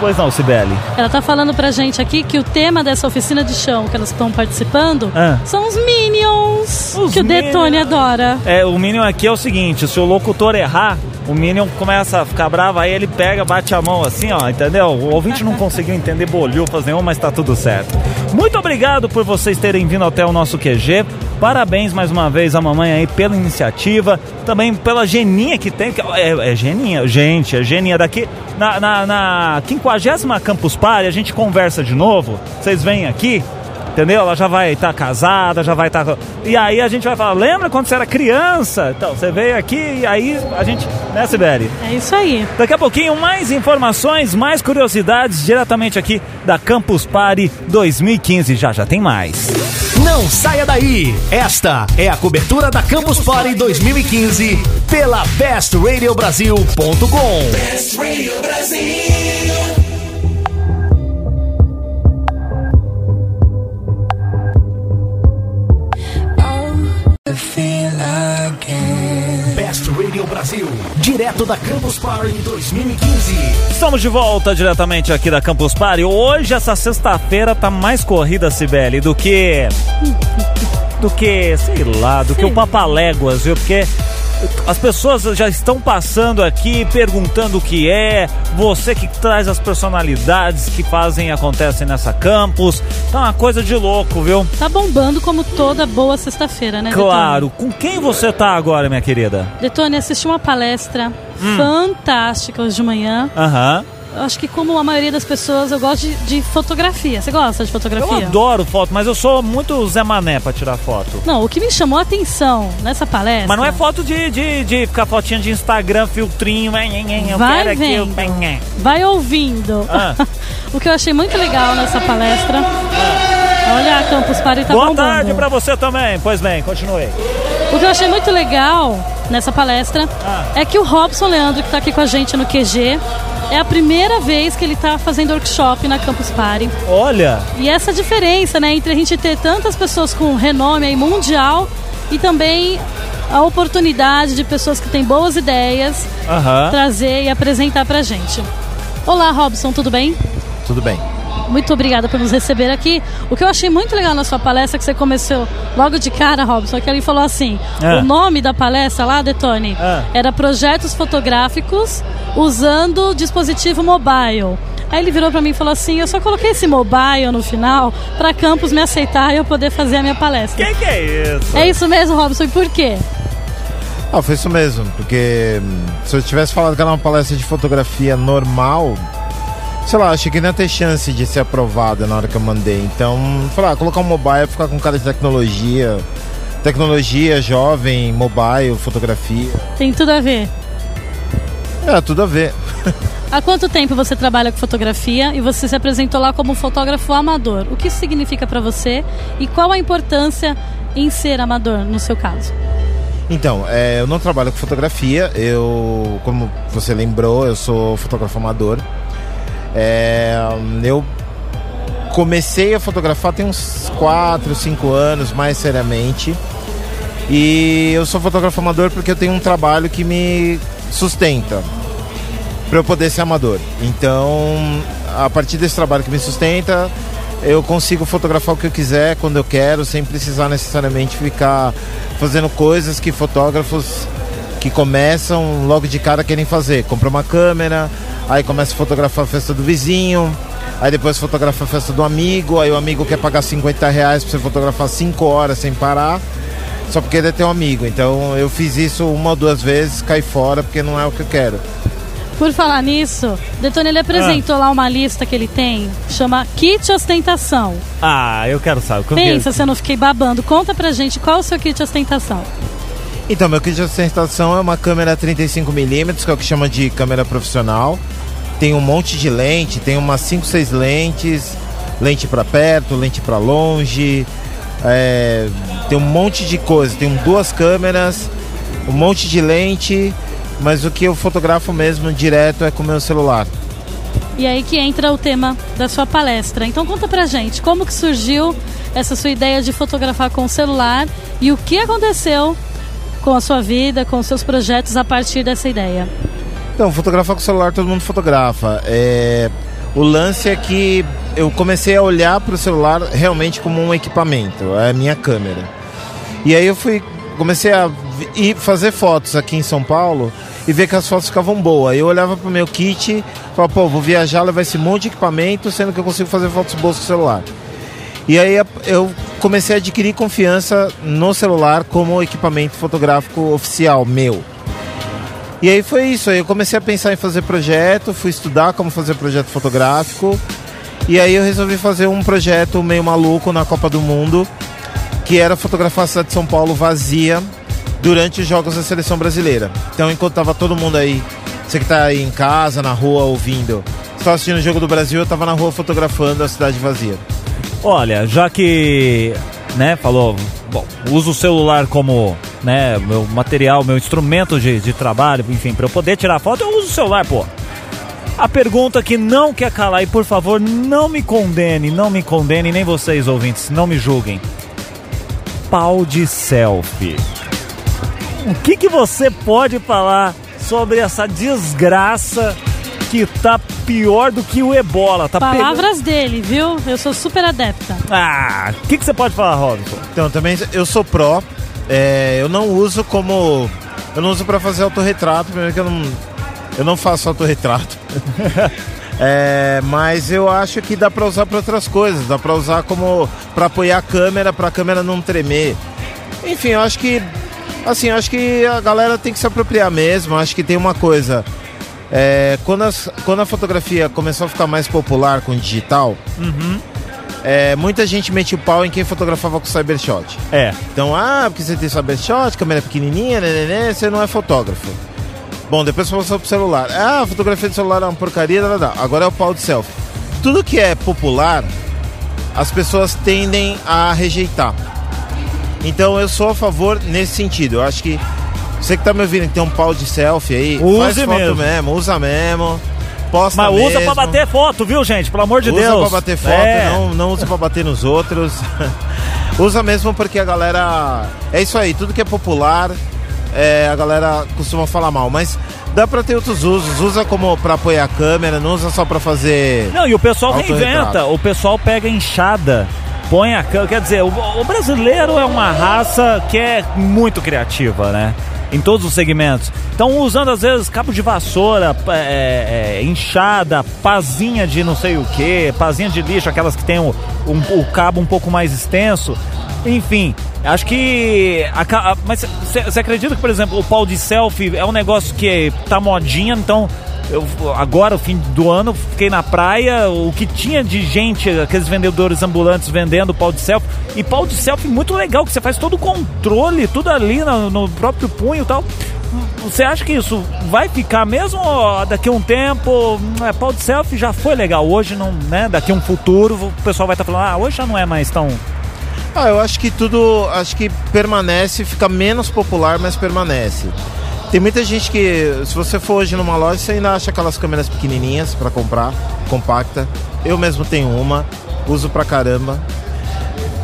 Pois não, Sibeli. Ela tá falando pra gente aqui que o tema dessa oficina de chão que elas estão participando Ah. são os Minions, Os que o Detone adora. É, o Minion aqui é o seguinte: se o locutor errar, o Minion começa a ficar bravo, aí ele pega, bate a mão assim, ó, entendeu? O ouvinte não conseguiu entender bolhufas nenhuma, mas tá tudo certo. Muito obrigado por vocês terem vindo até o nosso QG. Parabéns mais uma vez à mamãe aí pela iniciativa, também pela geninha que tem. que É, é geninha, gente, é geninha daqui. Na, na, na 50 Campus Party, a gente conversa de novo. Vocês vêm aqui, Entendeu? Ela já vai estar casada, já vai estar. E aí a gente vai falar, lembra quando você era criança? Então, você veio aqui e aí a gente. Né, Sibeli? É isso aí. Daqui a pouquinho, mais informações, mais curiosidades diretamente aqui da Campus Party 2015. Já já tem mais. Não saia daí! Esta é a cobertura da Campus Party 2015 pela bestradiobrasil.com. Best Radio Brasil. Best Radio Brasil, direto da Campus Party 2015. Estamos de volta diretamente aqui da Campus Party. Hoje, essa sexta-feira, tá mais corrida, Sibeli, do que. Do que, sei lá, do que o Papaléguas, viu? Porque As pessoas já estão passando aqui, perguntando o que é, você que traz as personalidades que fazem e acontecem nessa campus. Tá uma coisa de louco, viu? Tá bombando como toda boa sexta-feira, né, Claro. Com quem você tá agora, minha querida? Detone, assisti uma palestra hum. fantástica hoje de manhã. Aham acho que como a maioria das pessoas, eu gosto de, de, fotografia. Você gosta de fotografia? Eu adoro foto, mas eu sou muito Zé Mané pra tirar foto. Não, o que me chamou a atenção nessa palestra... Mas não é foto de, de, de ficar fotinha de Instagram, filtrinho, eu vai vendo, aqui, vai ouvindo. Ah. o que eu achei muito legal nessa palestra... Olha, a Campus Party tá Boa bombando. tarde pra você também. Pois bem, continue. O que eu achei muito legal nessa palestra ah. é que o Robson Leandro, que tá aqui com a gente no QG, é a primeira vez que ele está fazendo workshop na Campus Party. Olha! E essa diferença, né, entre a gente ter tantas pessoas com renome aí mundial e também a oportunidade de pessoas que têm boas ideias uhum. trazer e apresentar pra gente. Olá, Robson, tudo bem? Tudo bem. Muito obrigada por nos receber aqui. O que eu achei muito legal na sua palestra, que você começou logo de cara, Robson, é que ele falou assim: é. o nome da palestra lá, Detone, é. era Projetos Fotográficos usando dispositivo mobile. Aí ele virou para mim e falou assim: Eu só coloquei esse mobile no final para Campus me aceitar e eu poder fazer a minha palestra. Que que é isso? É isso mesmo, Robson, e por quê? Ah, foi isso mesmo, porque hum, se eu tivesse falado que era uma palestra de fotografia normal, sei lá, achei que não ia ter chance de ser aprovada na hora que eu mandei. Então, falei, ah, colocar um mobile, ficar com cara de tecnologia. Tecnologia, jovem, mobile, fotografia. Tem tudo a ver. É, tudo a ver. Há quanto tempo você trabalha com fotografia e você se apresentou lá como fotógrafo amador? O que isso significa para você e qual a importância em ser amador no seu caso? Então, é, eu não trabalho com fotografia, eu, como você lembrou, eu sou fotógrafo amador. É, eu comecei a fotografar tem uns 4, 5 anos, mais seriamente. E eu sou fotógrafo amador porque eu tenho um trabalho que me sustenta para eu poder ser amador. Então, a partir desse trabalho que me sustenta, eu consigo fotografar o que eu quiser, quando eu quero, sem precisar necessariamente ficar fazendo coisas que fotógrafos que começam logo de cara querem fazer. Compra uma câmera, aí começa a fotografar a festa do vizinho, aí depois fotografa a festa do amigo, aí o amigo quer pagar 50 reais pra você fotografar 5 horas sem parar, só porque ele é teu amigo. Então eu fiz isso uma ou duas vezes, caí fora porque não é o que eu quero. Por falar nisso, Detone ele apresentou ah. lá uma lista que ele tem, chama Kit Ostentação. Ah, eu quero saber. Pensa se eu não fiquei babando. Conta pra gente qual é o seu kit ostentação. Então, meu kit de ostentação é uma câmera 35mm, que é o que chama de câmera profissional. Tem um monte de lente, tem umas 5, 6 lentes, lente para perto, lente para longe, é, tem um monte de coisa. Tem duas câmeras, um monte de lente, mas o que eu fotografo mesmo direto é com o meu celular. E aí que entra o tema da sua palestra. Então conta pra gente, como que surgiu essa sua ideia de fotografar com o celular e o que aconteceu com a sua vida, com os seus projetos a partir dessa ideia? Então, fotografar com celular todo mundo fotografa. É... O lance é que eu comecei a olhar para o celular realmente como um equipamento, é a minha câmera. E aí eu fui, comecei a ir fazer fotos aqui em São Paulo e ver que as fotos ficavam boas. Eu olhava para o meu kit falava, pô, vou viajar, levar esse monte de equipamento, sendo que eu consigo fazer fotos boas com o celular. E aí eu comecei a adquirir confiança no celular como equipamento fotográfico oficial meu. E aí foi isso, aí eu comecei a pensar em fazer projeto, fui estudar como fazer projeto fotográfico. E aí eu resolvi fazer um projeto meio maluco na Copa do Mundo, que era fotografar a cidade de São Paulo vazia durante os jogos da seleção brasileira. Então enquanto tava todo mundo aí, você que tá aí em casa, na rua ouvindo, estava assistindo o jogo do Brasil, eu tava na rua fotografando a cidade vazia. Olha, já que, né, falou, bom, uso o celular como, né, meu material, meu instrumento de, de trabalho, enfim, para eu poder tirar foto, eu uso o celular, pô. A pergunta que não quer calar, e por favor, não me condene, não me condene, nem vocês ouvintes, não me julguem. Pau de selfie. O que, que você pode falar sobre essa desgraça que tá pior do que o ebola. Tá Palavras pegando... dele, viu? Eu sou super adepta. Ah, o que, que você pode falar, Robson? Então, também eu sou pró. É, eu não uso como Eu não uso para fazer autorretrato, primeiro que eu não, eu não faço autorretrato. É, mas eu acho que dá para usar para outras coisas, dá para usar como para apoiar a câmera, para a câmera não tremer. Enfim, eu acho que assim, eu acho que a galera tem que se apropriar mesmo. Eu acho que tem uma coisa, é, quando, as, quando a fotografia começou a ficar mais popular com digital, uhum. é, muita gente mete o pau em quem fotografava com Cybershot. É. Então, ah, porque você tem Cybershot, câmera pequenininha, né, né, né, você não é fotógrafo. Bom, depois você passou pro celular. Ah, a fotografia do celular é uma porcaria, dá, dá. agora é o pau de selfie. Tudo que é popular, as pessoas tendem a rejeitar. Então eu sou a favor nesse sentido. Eu acho que você que tá me ouvindo que tem um pau de selfie aí, use mesmo. mesmo, usa mesmo. Posta Mas mesmo. usa pra bater foto, viu, gente? Pelo amor de usa Deus. Usa pra bater foto, é. não, não usa pra bater nos outros. usa mesmo porque a galera. É isso aí, tudo que é popular, é, a galera costuma falar mal. Mas dá pra ter outros usos. Usa como pra apoiar a câmera, não usa só pra fazer. Não, e o pessoal reinventa. O pessoal pega enxada põe a câmera. Quer dizer, o, o, brasileiro é uma raça que é muito criativa, né? Em todos os segmentos. Então, usando às vezes cabo de vassoura, é, é, enxada, pazinha de não sei o que, pazinha de lixo, aquelas que tem o, um, o cabo um pouco mais extenso. Enfim, acho que. A, a, mas você acredita que, por exemplo, o pau de selfie é um negócio que tá modinha, então eu, agora, o fim do ano, fiquei na praia, o que tinha de gente, aqueles vendedores ambulantes vendendo pau de selfie, e pau de selfie muito legal, que você faz todo o controle, tudo ali no, no próprio punho e tal. Você acha que isso vai ficar mesmo daqui a um tempo? É, pau de selfie já foi legal, hoje não, né? Daqui a um futuro o pessoal vai estar tá falando, ah, hoje já não é mais tão ah, eu acho que tudo, acho que permanece, fica menos popular, mas permanece. Tem muita gente que, se você for hoje numa loja, você ainda acha aquelas câmeras pequenininhas para comprar, compacta. Eu mesmo tenho uma, uso pra caramba.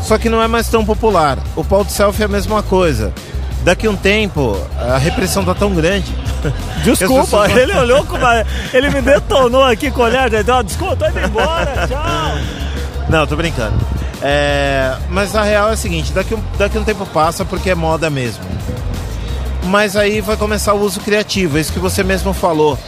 Só que não é mais tão popular. O pau de selfie é a mesma coisa. Daqui um tempo, a repressão tá tão grande. Desculpa, pessoas... ele olhou com uma... Ele me detonou aqui com o olhar. Então, desculpa, tô indo embora, tchau. Não, tô brincando. É... Mas a real é a seguinte, daqui, um... daqui um tempo passa porque é moda mesmo mas aí vai começar o uso criativo, é isso que você mesmo falou.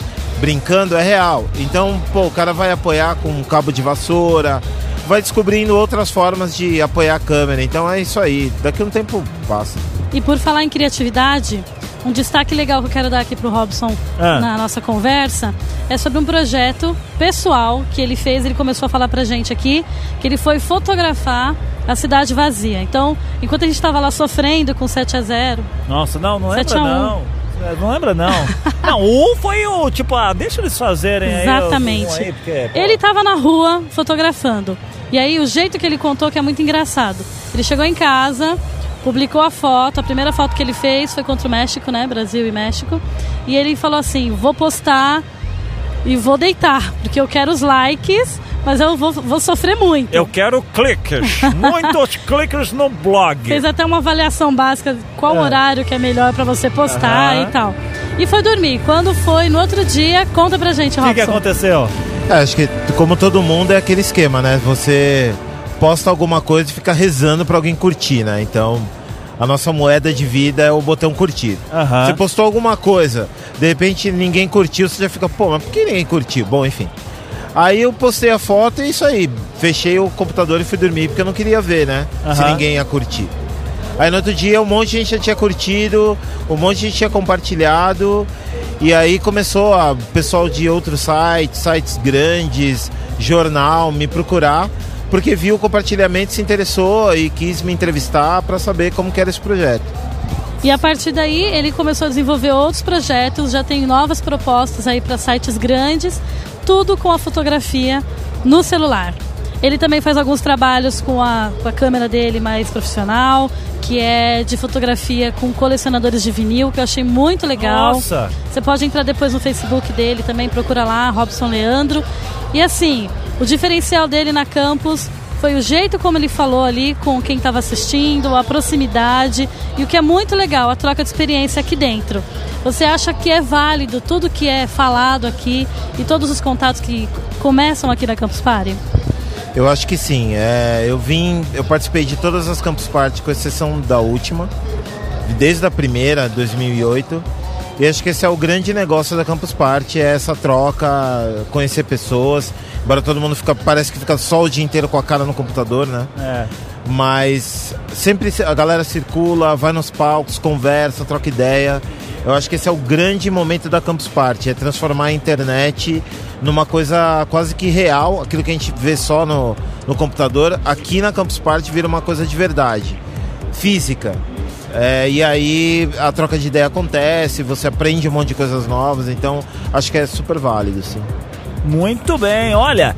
Brincando é real. Então, pô, o cara vai apoiar com um cabo de vassoura, vai descobrindo outras formas de apoiar a câmera. Então é isso aí. Daqui um tempo passa. E por falar em criatividade, um destaque legal que eu quero dar aqui para o Robson ah. na nossa conversa é sobre um projeto pessoal que ele fez. Ele começou a falar para gente aqui que ele foi fotografar a cidade vazia. Então, enquanto a gente estava lá sofrendo com 7 a 0 Nossa, não, não lembra não. É, não lembra não. não, o foi o tipo, ah, deixa eles fazerem Exatamente. Aí, porque, ele estava na rua fotografando. E aí o jeito que ele contou que é muito engraçado. Ele chegou em casa, publicou a foto, a primeira foto que ele fez foi contra o México, né? Brasil e México. E ele falou assim: "Vou postar e vou deitar, porque eu quero os likes mas eu vou, vou sofrer muito. Eu quero cliques, muitos cliques no blog. Fez até uma avaliação básica, qual é. horário que é melhor para você postar uhum. e tal. E foi dormir. Quando foi no outro dia, conta pra gente, Robson. O que, que aconteceu? É, acho que, como todo mundo, é aquele esquema, né? Você posta alguma coisa e fica rezando para alguém curtir, né? Então, a nossa moeda de vida é o botão curtir. Uhum. Você postou alguma coisa, de repente ninguém curtiu, você já fica, pô, mas por que ninguém curtiu? Bom, enfim. Aí eu postei a foto e isso aí. Fechei o computador e fui dormir, porque eu não queria ver, né? Uhum. Se ninguém ia curtir. Aí no outro dia um monte de gente já tinha curtido, um monte de gente tinha compartilhado. E aí começou a pessoal de outros sites, sites grandes, jornal, me procurar, porque viu o compartilhamento, se interessou e quis me entrevistar para saber como que era esse projeto. E a partir daí ele começou a desenvolver outros projetos, já tem novas propostas aí para sites grandes, tudo com a fotografia no celular. Ele também faz alguns trabalhos com a, com a câmera dele mais profissional, que é de fotografia com colecionadores de vinil, que eu achei muito legal. Nossa! Você pode entrar depois no Facebook dele também, procura lá, Robson Leandro. E assim, o diferencial dele na campus foi o jeito como ele falou ali com quem estava assistindo, a proximidade e o que é muito legal, a troca de experiência aqui dentro. Você acha que é válido tudo que é falado aqui e todos os contatos que começam aqui na Campus Party? Eu acho que sim. É, eu vim, eu participei de todas as Campus Party, com exceção da última. desde a primeira, 2008. E acho que esse é o grande negócio da Campus Party, é essa troca, conhecer pessoas. Embora todo mundo fica, parece que fica só o dia inteiro com a cara no computador, né? É. Mas sempre a galera circula, vai nos palcos, conversa, troca ideia. Eu acho que esse é o grande momento da Campus Party, é transformar a internet numa coisa quase que real, aquilo que a gente vê só no, no computador, aqui na Campus Party vira uma coisa de verdade, física. É, e aí a troca de ideia acontece, você aprende um monte de coisas novas, então acho que é super válido, sim. Muito bem, olha,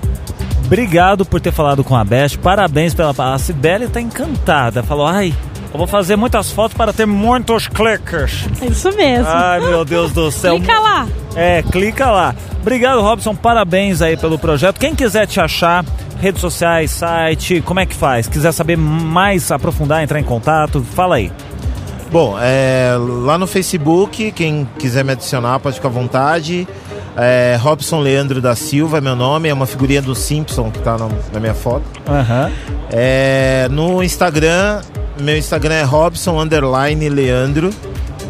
obrigado por ter falado com a Beth, parabéns pela... A Sibeli tá encantada, falou, ai... Eu vou fazer muitas fotos para ter muitos clickers. É isso mesmo. Ai, meu Deus do céu. clica lá. É, clica lá. Obrigado, Robson. Parabéns aí pelo projeto. Quem quiser te achar, redes sociais, site, como é que faz? Quiser saber mais, aprofundar, entrar em contato, fala aí. Bom, é, lá no Facebook, quem quiser me adicionar pode ficar à vontade. É, Robson Leandro da Silva é meu nome, é uma figurinha do Simpson que está na, minha foto. Uhum. É, no Instagram, meu Instagram é Robson Underline Leandro.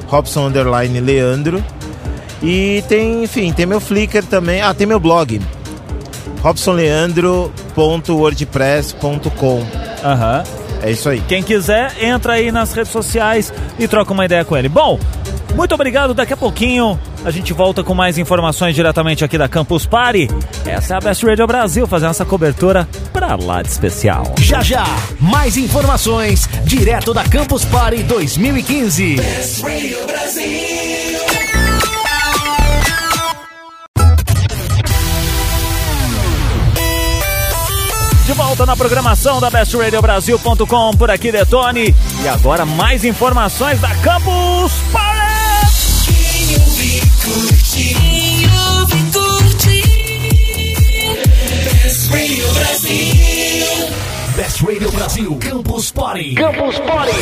Robson Underline Leandro. E tem, enfim, tem meu Flickr também. Ah, tem meu blog. robsonleandro.wordpress.com Aham. Uhum. É isso aí. Quem quiser, entra aí nas redes sociais e troca uma ideia com ele. Bom, muito obrigado. Daqui a pouquinho a gente volta com mais informações diretamente aqui da Campus Party. Essa é a Best Radio Brasil fazendo essa cobertura para lá de especial. Já já, mais informações direto da Campus Party 2015. Best Radio Brasil. De volta na programação da bestradiobrasil.com por aqui Detone. E agora mais informações da Campus Party. Quem ouve, curte. Quem ouve, curte. Best Radio Brasil. Best Radio Brasil. Campus Party. Campus Party.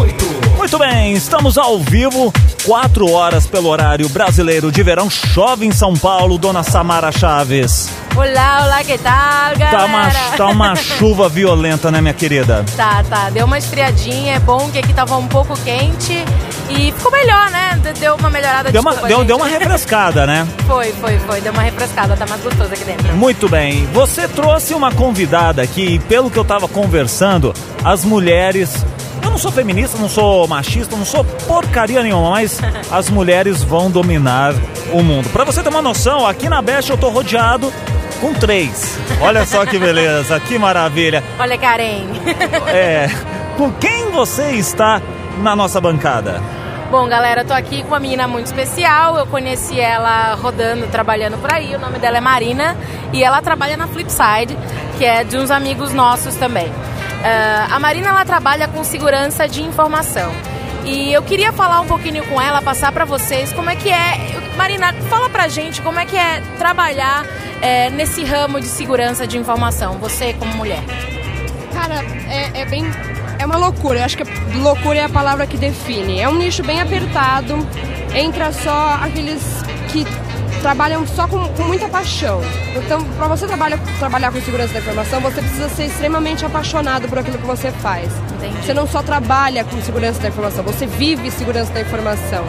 Oito. Muito bem, estamos ao vivo, 4 horas pelo horário brasileiro de verão. Chove em São Paulo, dona Samara Chaves. Olá, olá, que tal, galera? Tá uma, tá uma chuva violenta, né, minha querida? Tá, tá. Deu uma esfriadinha, é bom que aqui tava um pouco quente e ficou melhor, né? Deu uma melhorada. Deu, desculpa, uma, deu, deu uma refrescada, né? foi, foi, foi. Deu uma refrescada, tá mais gostoso aqui dentro. Muito bem. Você trouxe uma convidada aqui e pelo que eu tava conversando, as mulheres eu não sou feminista, não sou machista, não sou porcaria nenhuma, mas as mulheres vão dominar o mundo. Para você ter uma noção, aqui na Best eu tô rodeado com três. Olha só que beleza, que maravilha. Olha, Karen. é. Com quem você está na nossa bancada? Bom, galera, eu tô aqui com uma menina muito especial. Eu conheci ela rodando, trabalhando por aí. O nome dela é Marina e ela trabalha na Flipside, que é de uns amigos nossos também. Uh, a Marina ela trabalha com segurança de informação. E eu queria falar um pouquinho com ela, passar para vocês como é que é. Marina, fala pra gente como é que é trabalhar é, nesse ramo de segurança de informação, você como mulher. Cara, é, é bem. É uma loucura, eu acho que loucura é a palavra que define. É um nicho bem apertado, entra só aqueles que trabalham só com, com muita paixão. Então, para você trabalhar, trabalhar com segurança da informação, você precisa ser extremamente apaixonado por aquilo que você faz. Entendi. Você não só trabalha com segurança da informação, você vive segurança da informação.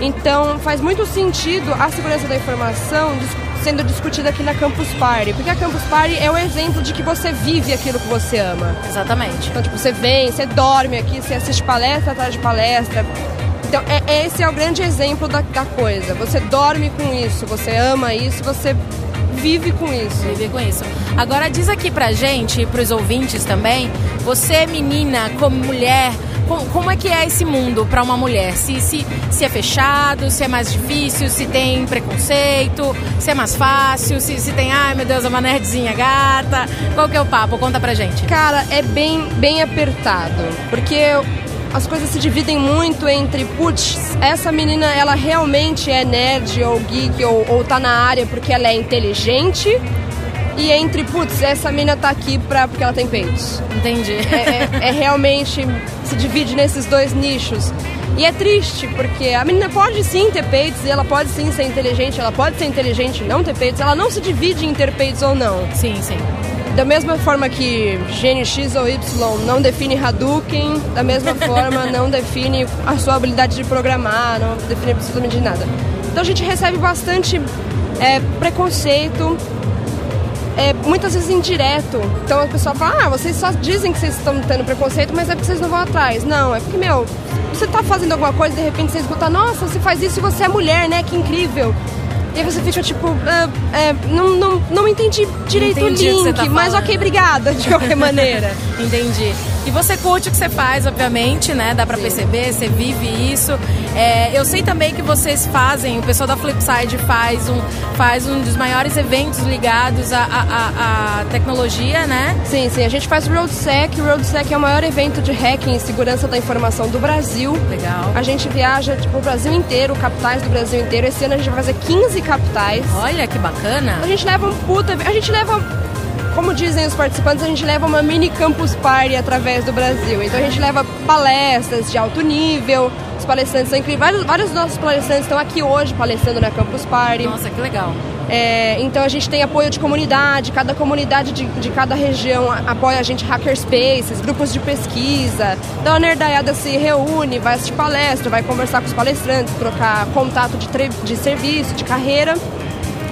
Então, faz muito sentido a segurança da informação sendo discutida aqui na Campus Party, porque a Campus Party é o exemplo de que você vive aquilo que você ama. Exatamente. Então, tipo, você vem, você dorme aqui, você assiste palestra atrás de palestra, então, é, esse é o grande exemplo da, da coisa. Você dorme com isso, você ama isso, você vive com isso. Vive com isso. Agora diz aqui pra gente, pros ouvintes também, você menina, como mulher, como, como é que é esse mundo para uma mulher? Se, se, se é fechado, se é mais difícil, se tem preconceito, se é mais fácil, se, se tem, ai meu Deus, é uma nerdzinha gata. Qual que é o papo? Conta pra gente. Cara, é bem, bem apertado. Porque as coisas se dividem muito entre, putz, essa menina ela realmente é nerd ou geek ou, ou tá na área porque ela é inteligente. E entre, putz, essa menina tá aqui pra, porque ela tem peitos. Entendi. É, é, é realmente, se divide nesses dois nichos. E é triste, porque a menina pode sim ter peitos, e ela pode sim ser inteligente, ela pode ser inteligente e não ter peitos, ela não se divide em ter peitos ou não. Sim, sim. Da mesma forma que gene X ou Y não define Hadouken, da mesma forma não define a sua habilidade de programar, não define absolutamente nada. Então a gente recebe bastante é, preconceito, é, muitas vezes indireto. Então a pessoa fala, ah, vocês só dizem que vocês estão tendo preconceito, mas é porque vocês não vão atrás. Não, é porque, meu, você tá fazendo alguma coisa e de repente você escuta, nossa, você faz isso e você é mulher, né? Que incrível. E aí você fica tipo, é, é, não, não, não entendi direito entendi o link, tá mas ok, obrigada, de qualquer maneira. entendi. E você curte o que você faz, obviamente, né? Dá pra perceber, você vive isso. É, eu sei também que vocês fazem, o pessoal da Flipside faz um, faz um dos maiores eventos ligados à, à, à tecnologia, né? Sim, sim. A gente faz o RoadSec. O RoadSec é o maior evento de hacking e segurança da informação do Brasil. Legal. A gente viaja tipo, o Brasil inteiro, capitais do Brasil inteiro. Esse ano a gente vai fazer 15 capitais. Olha que bacana. A gente leva um puta. A gente leva como dizem os participantes, a gente leva uma mini campus party através do Brasil. Então a gente leva palestras de alto nível, os palestrantes são incríveis. Vários, vários dos nossos palestrantes estão aqui hoje palestrando na Campus Party. Nossa, que legal. É, então a gente tem apoio de comunidade, cada comunidade de, de cada região apoia a gente hackerspaces, grupos de pesquisa. Então a nerdaiada se reúne, vai assistir palestra, vai conversar com os palestrantes, trocar contato de, de serviço, de carreira.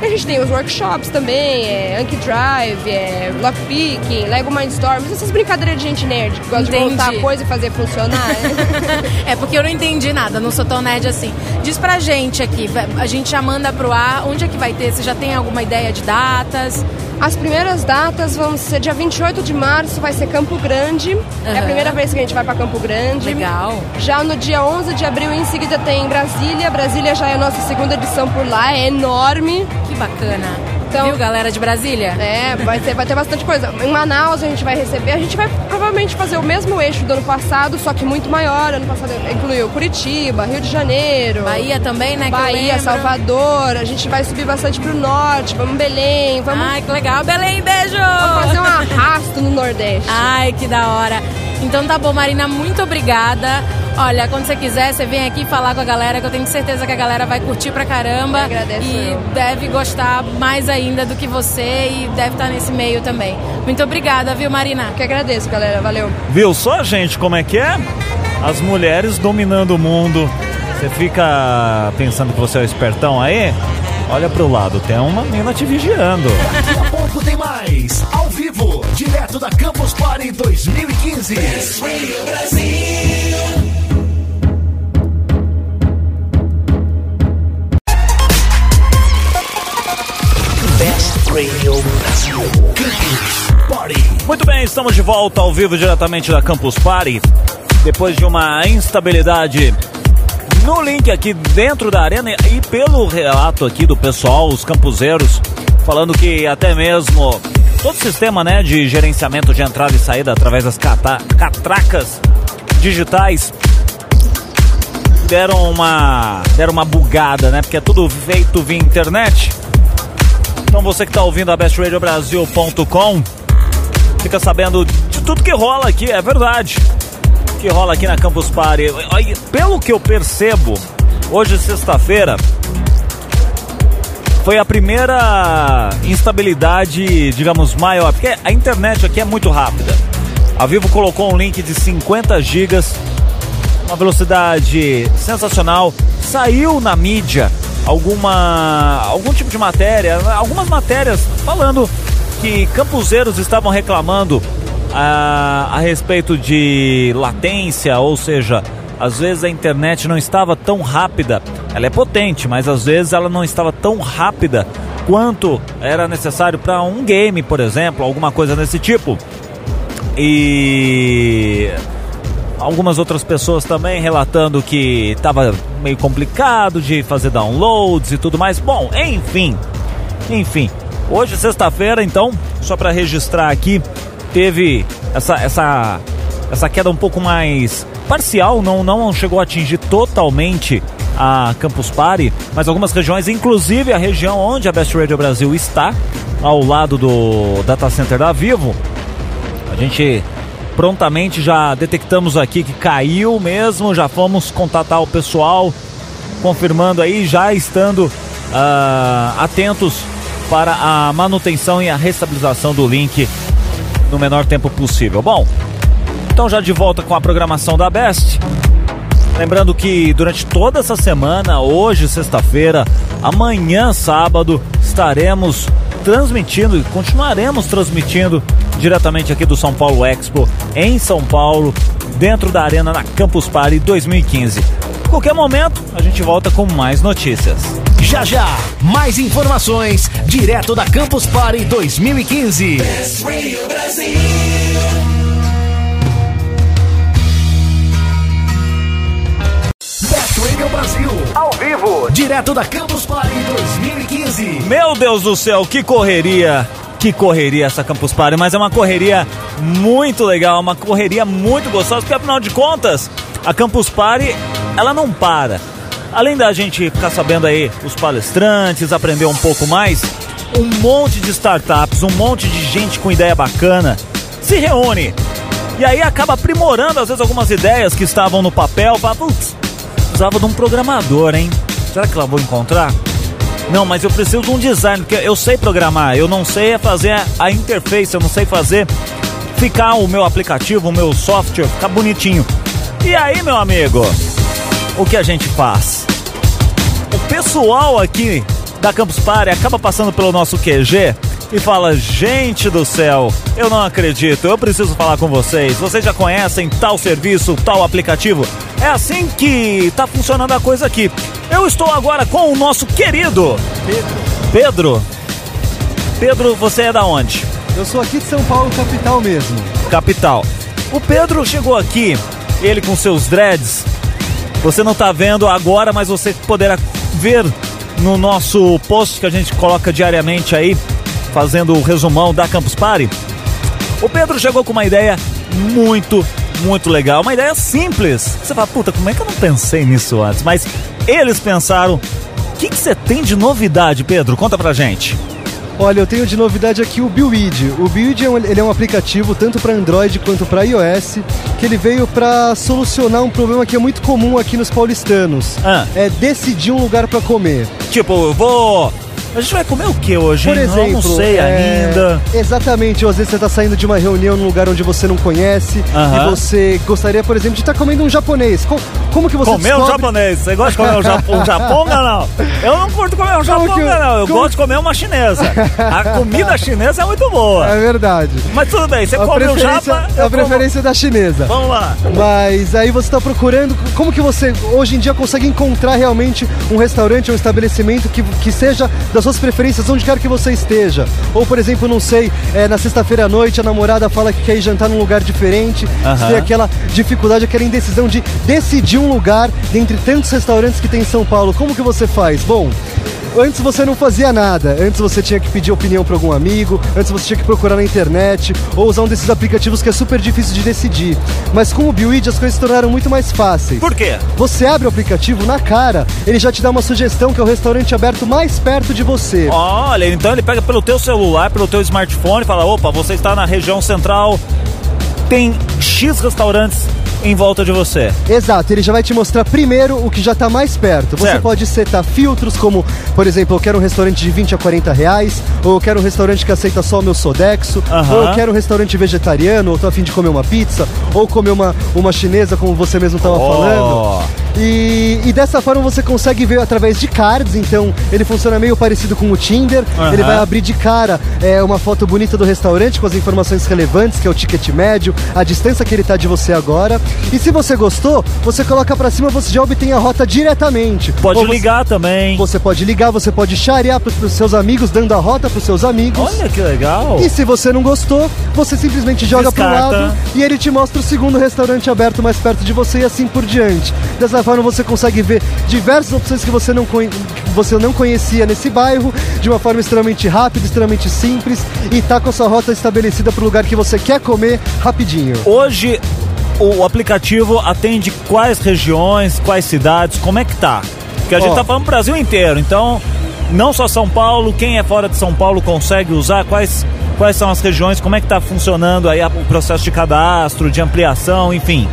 A gente tem os workshops também, é Anki Drive, é Lockpicking, Lego Mindstorms, essas brincadeiras de gente nerd que gosta entendi. de montar coisa e fazer funcionar. é porque eu não entendi nada, não sou tão nerd assim. Diz pra gente aqui, a gente já manda pro ar, onde é que vai ter? Você já tem alguma ideia de datas? As primeiras datas vão ser dia 28 de março, vai ser Campo Grande. Uhum. É a primeira vez que a gente vai para Campo Grande. Legal. Já no dia 11 de abril, em seguida, tem Brasília. Brasília já é a nossa segunda edição por lá, é enorme. Que bacana. Então, Viu, galera de Brasília? É, vai ter, vai ter bastante coisa. Em Manaus a gente vai receber, a gente vai provavelmente fazer o mesmo eixo do ano passado, só que muito maior. Ano passado incluiu Curitiba, Rio de Janeiro. Bahia também, né? Bahia, Salvador. A gente vai subir bastante pro norte, vamos Belém, vamos. Ai, que legal. Belém, beijo! Vamos fazer um arrasto no Nordeste. Ai, que da hora. Então tá bom, Marina, muito obrigada. Olha, quando você quiser, você vem aqui falar com a galera, que eu tenho certeza que a galera vai curtir pra caramba. Eu agradeço. E deve gostar mais ainda do que você e deve estar nesse meio também. Muito obrigada, viu, Marina? Eu que agradeço, galera. Valeu. Viu só, gente, como é que é? As mulheres dominando o mundo. Você fica pensando que você é o espertão aí? Olha pro lado, tem uma menina te vigiando. Daqui a pouco tem mais, ao vivo, direto da Campus Party 2015. Brasil. Radio Brasil. Muito bem, estamos de volta ao vivo diretamente da Campus Party. Depois de uma instabilidade no link aqui dentro da arena e pelo relato aqui do pessoal, os campuseiros, falando que até mesmo todo o sistema né, de gerenciamento de entrada e saída através das catracas digitais deram uma, deram uma bugada, né? Porque é tudo feito via internet. Então você que está ouvindo a bestradiobrasil.com fica sabendo de tudo que rola aqui, é verdade. Que rola aqui na Campus Party. Pelo que eu percebo, hoje sexta-feira foi a primeira instabilidade, digamos, maior, porque a internet aqui é muito rápida. A Vivo colocou um link de 50 gigas, uma velocidade sensacional, saiu na mídia alguma algum tipo de matéria, algumas matérias falando que campuseiros estavam reclamando a, ah, a respeito de latência, ou seja, às vezes a internet não estava tão rápida. Ela é potente, mas às vezes ela não estava tão rápida quanto era necessário para um game, por exemplo, alguma coisa desse tipo. E algumas outras pessoas também relatando que estava meio complicado de fazer downloads e tudo mais. Bom, enfim, enfim. Hoje, sexta-feira, então, só para registrar aqui, teve essa, essa, essa queda um pouco mais parcial, não, não chegou a atingir totalmente a Campus Party, mas algumas regiões, inclusive a região onde a Best Radio Brasil está, ao lado do Data Center da Vivo. A gente prontamente já detectamos aqui que caiu mesmo, já fomos contatar o pessoal, confirmando aí, já estando uh, atentos para a manutenção e a restabilização do link no menor tempo possível. Bom, então já de volta com a programação da Best. Lembrando que durante toda essa semana, hoje, sexta-feira, amanhã, sábado, estaremos transmitindo e continuaremos transmitindo diretamente aqui do São Paulo Expo em São Paulo, dentro da arena na Campus Party 2015. A qualquer momento, a gente volta com mais notícias. Já já, mais informações direto da Campus Party 2015. Brasil. Ao vivo, direto da Campus Party 2015. Meu Deus do céu, que correria! Que correria essa Campus Party, mas é uma correria muito legal, uma correria muito gostosa, porque afinal de contas, a Campus Party, ela não para. Além da gente ficar sabendo aí os palestrantes, aprender um pouco mais, um monte de startups, um monte de gente com ideia bacana se reúne. E aí acaba aprimorando às vezes algumas ideias que estavam no papel, fala, putz, precisava de um programador, hein? Será que lá vou encontrar? Não, mas eu preciso de um design, porque eu sei programar, eu não sei fazer a interface, eu não sei fazer ficar o meu aplicativo, o meu software, ficar bonitinho. E aí, meu amigo, o que a gente faz? O pessoal aqui da Campus Party acaba passando pelo nosso QG e fala: Gente do céu, eu não acredito, eu preciso falar com vocês. Vocês já conhecem tal serviço, tal aplicativo? É assim que tá funcionando a coisa aqui. Eu estou agora com o nosso querido Pedro. Pedro? Pedro, você é da onde? Eu sou aqui de São Paulo, capital mesmo. Capital. O Pedro chegou aqui, ele com seus dreads. Você não está vendo agora, mas você poderá ver no nosso post que a gente coloca diariamente aí, fazendo o resumão da Campus Party. O Pedro chegou com uma ideia muito, muito legal. Uma ideia simples. Você fala, puta, como é que eu não pensei nisso antes? Mas eles pensaram. O que você tem de novidade, Pedro? Conta pra gente. Olha, eu tenho de novidade aqui o Build. O Build é um, ele é um aplicativo tanto para Android quanto para iOS, que ele veio para solucionar um problema que é muito comum aqui nos paulistanos. Ah. É decidir um lugar para comer. Tipo, eu vou a gente vai comer o que hoje? Por exemplo, não, sei é... ainda. Exatamente, ou às vezes você está saindo de uma reunião num lugar onde você não conhece uh -huh. e você gostaria, por exemplo, de estar tá comendo um japonês. Como, como que você Comer descobre... um japonês? Você gosta de comer um, Japão, um japonga, não? Eu não curto comer um japonga, que... não. Eu como... gosto de comer uma chinesa. A comida chinesa é muito boa. É verdade. Mas tudo bem, você a come um japa... A preferência como... da chinesa. Vamos lá. Mas aí você está procurando... Como que você, hoje em dia, consegue encontrar realmente um restaurante, um estabelecimento que, que seja da suas preferências onde quer que você esteja. Ou, por exemplo, não sei, é, na sexta-feira à noite a namorada fala que quer ir jantar num lugar diferente. Uhum. Você tem aquela dificuldade, aquela indecisão de decidir um lugar dentre tantos restaurantes que tem em São Paulo. Como que você faz? Bom, antes você não fazia nada. Antes você tinha que pedir opinião para algum amigo, antes você tinha que procurar na internet ou usar um desses aplicativos que é super difícil de decidir. Mas com o Build as coisas se tornaram muito mais fáceis. Por quê? Você abre o aplicativo na cara, ele já te dá uma sugestão que é o restaurante aberto mais perto de você. Olha, então ele pega pelo teu celular, pelo teu smartphone e fala: opa, você está na região central, tem X restaurantes em volta de você. Exato, ele já vai te mostrar primeiro o que já está mais perto. Você certo. pode setar filtros como, por exemplo, eu quero um restaurante de 20 a 40 reais, ou eu quero um restaurante que aceita só o meu Sodexo, ou eu quero um restaurante vegetariano, ou tô a fim de comer uma pizza, ou comer uma, uma chinesa, como você mesmo estava oh. falando. E, e, dessa forma você consegue ver através de cards, então ele funciona meio parecido com o Tinder. Uhum. Ele vai abrir de cara é, uma foto bonita do restaurante com as informações relevantes, que é o ticket médio, a distância que ele está de você agora. E se você gostou, você coloca para cima, você já obtém a rota diretamente. Pode você, ligar também. Você pode ligar, você pode charear para os seus amigos, dando a rota para os seus amigos. Olha que legal. E se você não gostou, você simplesmente joga para o lado e ele te mostra o segundo restaurante aberto mais perto de você e assim por diante. Dessa forma você consegue ver diversas opções que você não, que você não conhecia nesse bairro de uma forma extremamente rápida, extremamente simples e tá com a sua rota estabelecida para o lugar que você quer comer rapidinho. Hoje o aplicativo atende quais regiões, quais cidades, como é que tá? Porque a gente tá falando do Brasil inteiro, então não só São Paulo, quem é fora de São Paulo consegue usar, quais, quais são as regiões, como é que tá funcionando aí o processo de cadastro, de ampliação, enfim.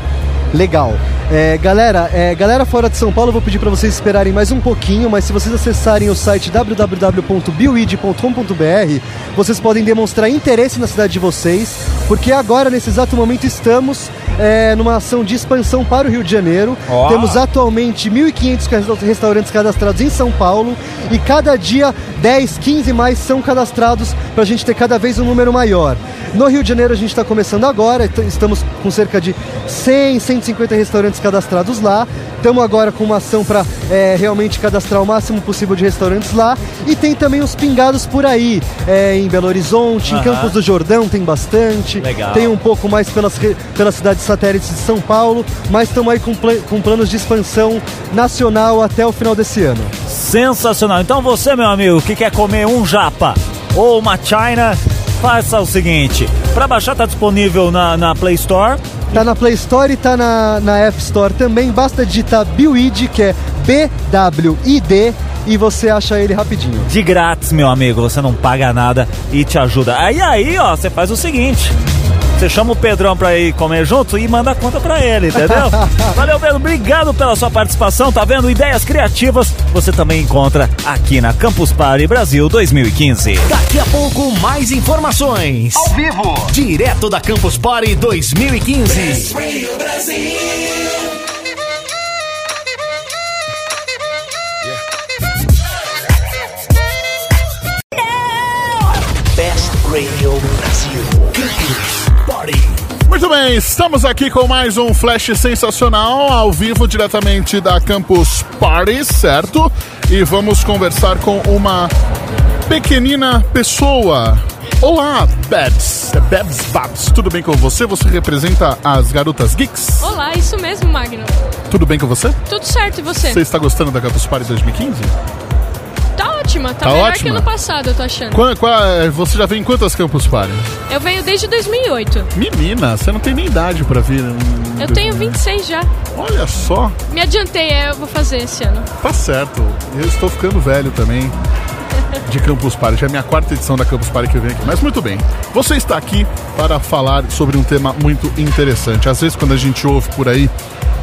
Legal. É, galera, é, galera fora de São Paulo, eu vou pedir para vocês esperarem mais um pouquinho, mas se vocês acessarem o site www.build.com.br, vocês podem demonstrar interesse na cidade de vocês, porque agora, nesse exato momento, estamos é, numa ação de expansão para o Rio de Janeiro. Oh. Temos atualmente 1.500 restaurantes cadastrados em São Paulo e cada dia 10, 15 mais são cadastrados para a gente ter cada vez um número maior. No Rio de Janeiro a gente está começando agora, estamos com cerca de 100, 150 restaurantes cadastrados lá. Estamos agora com uma ação para é, realmente cadastrar o máximo possível de restaurantes lá. E tem também os pingados por aí, é, em Belo Horizonte, uhum. em Campos do Jordão tem bastante. Legal. Tem um pouco mais pelas, pelas cidades satélites de São Paulo, mas estamos aí com, pl com planos de expansão nacional até o final desse ano. Sensacional. Então você, meu amigo, que quer comer um japa ou uma china, faça o seguinte: para baixar tá disponível na, na Play Store. Tá na Play Store e tá na, na App Store também. Basta digitar Buid, que é B-W-I-D, e você acha ele rapidinho. De grátis, meu amigo. Você não paga nada e te ajuda. Aí, aí, ó, você faz o seguinte. Você chama o Pedrão pra ir comer junto e manda a conta pra ele, entendeu? Valeu, Pedro. Obrigado pela sua participação. Tá vendo? Ideias criativas você também encontra aqui na Campus Party Brasil 2015. Daqui a pouco, mais informações. Ao vivo. Direto da Campus Party 2015. Brasil. Best Radio Brasil. Muito bem, estamos aqui com mais um flash sensacional ao vivo diretamente da Campus Party, certo? E vamos conversar com uma pequenina pessoa. Olá, Babs. É Babs Babs. Tudo bem com você? Você representa as garotas geeks? Olá, isso mesmo, Magno. Tudo bem com você? Tudo certo, e você? Você está gostando da Campus Party 2015? Ótima, tá, tá melhor ótima. que ano passado, eu tô achando. Qual, qual, você já vem em quantas Campus Party? Eu venho desde 2008. Menina, você não tem nem idade pra vir. Eu tenho 26 já. Olha só. Me adiantei, é, eu vou fazer esse ano. Tá certo. Eu estou ficando velho também. De Campus Party, é a minha quarta edição da Campus Party que eu venho aqui. Mas muito bem, você está aqui para falar sobre um tema muito interessante. Às vezes, quando a gente ouve por aí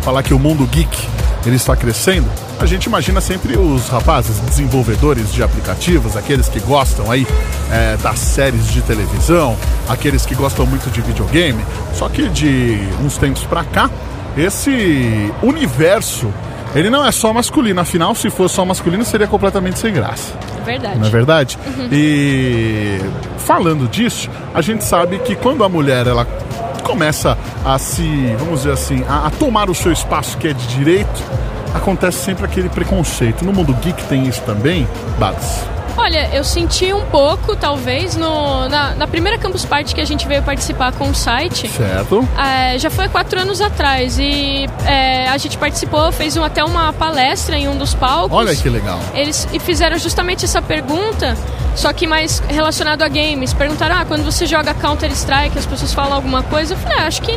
falar que o mundo geek ele está crescendo, a gente imagina sempre os rapazes desenvolvedores de aplicativos, aqueles que gostam aí é, das séries de televisão, aqueles que gostam muito de videogame. Só que de uns tempos para cá, esse universo ele não é só masculino, afinal, se fosse só masculino, seria completamente sem graça. É verdade. Não é verdade? Uhum. E falando disso, a gente sabe que quando a mulher ela começa a se, vamos dizer assim, a, a tomar o seu espaço que é de direito, acontece sempre aquele preconceito. No mundo geek tem isso também, Babs? Olha, eu senti um pouco, talvez, no, na, na, primeira Campus Party que a gente veio participar com o site. Certo. É, já foi quatro anos atrás e é, a gente participou, fez um, até uma palestra em um dos palcos. Olha que legal. Eles e fizeram justamente essa pergunta, só que mais relacionado a games. Perguntaram, ah, quando você joga Counter-Strike, as pessoas falam alguma coisa? Eu falei, ah, acho que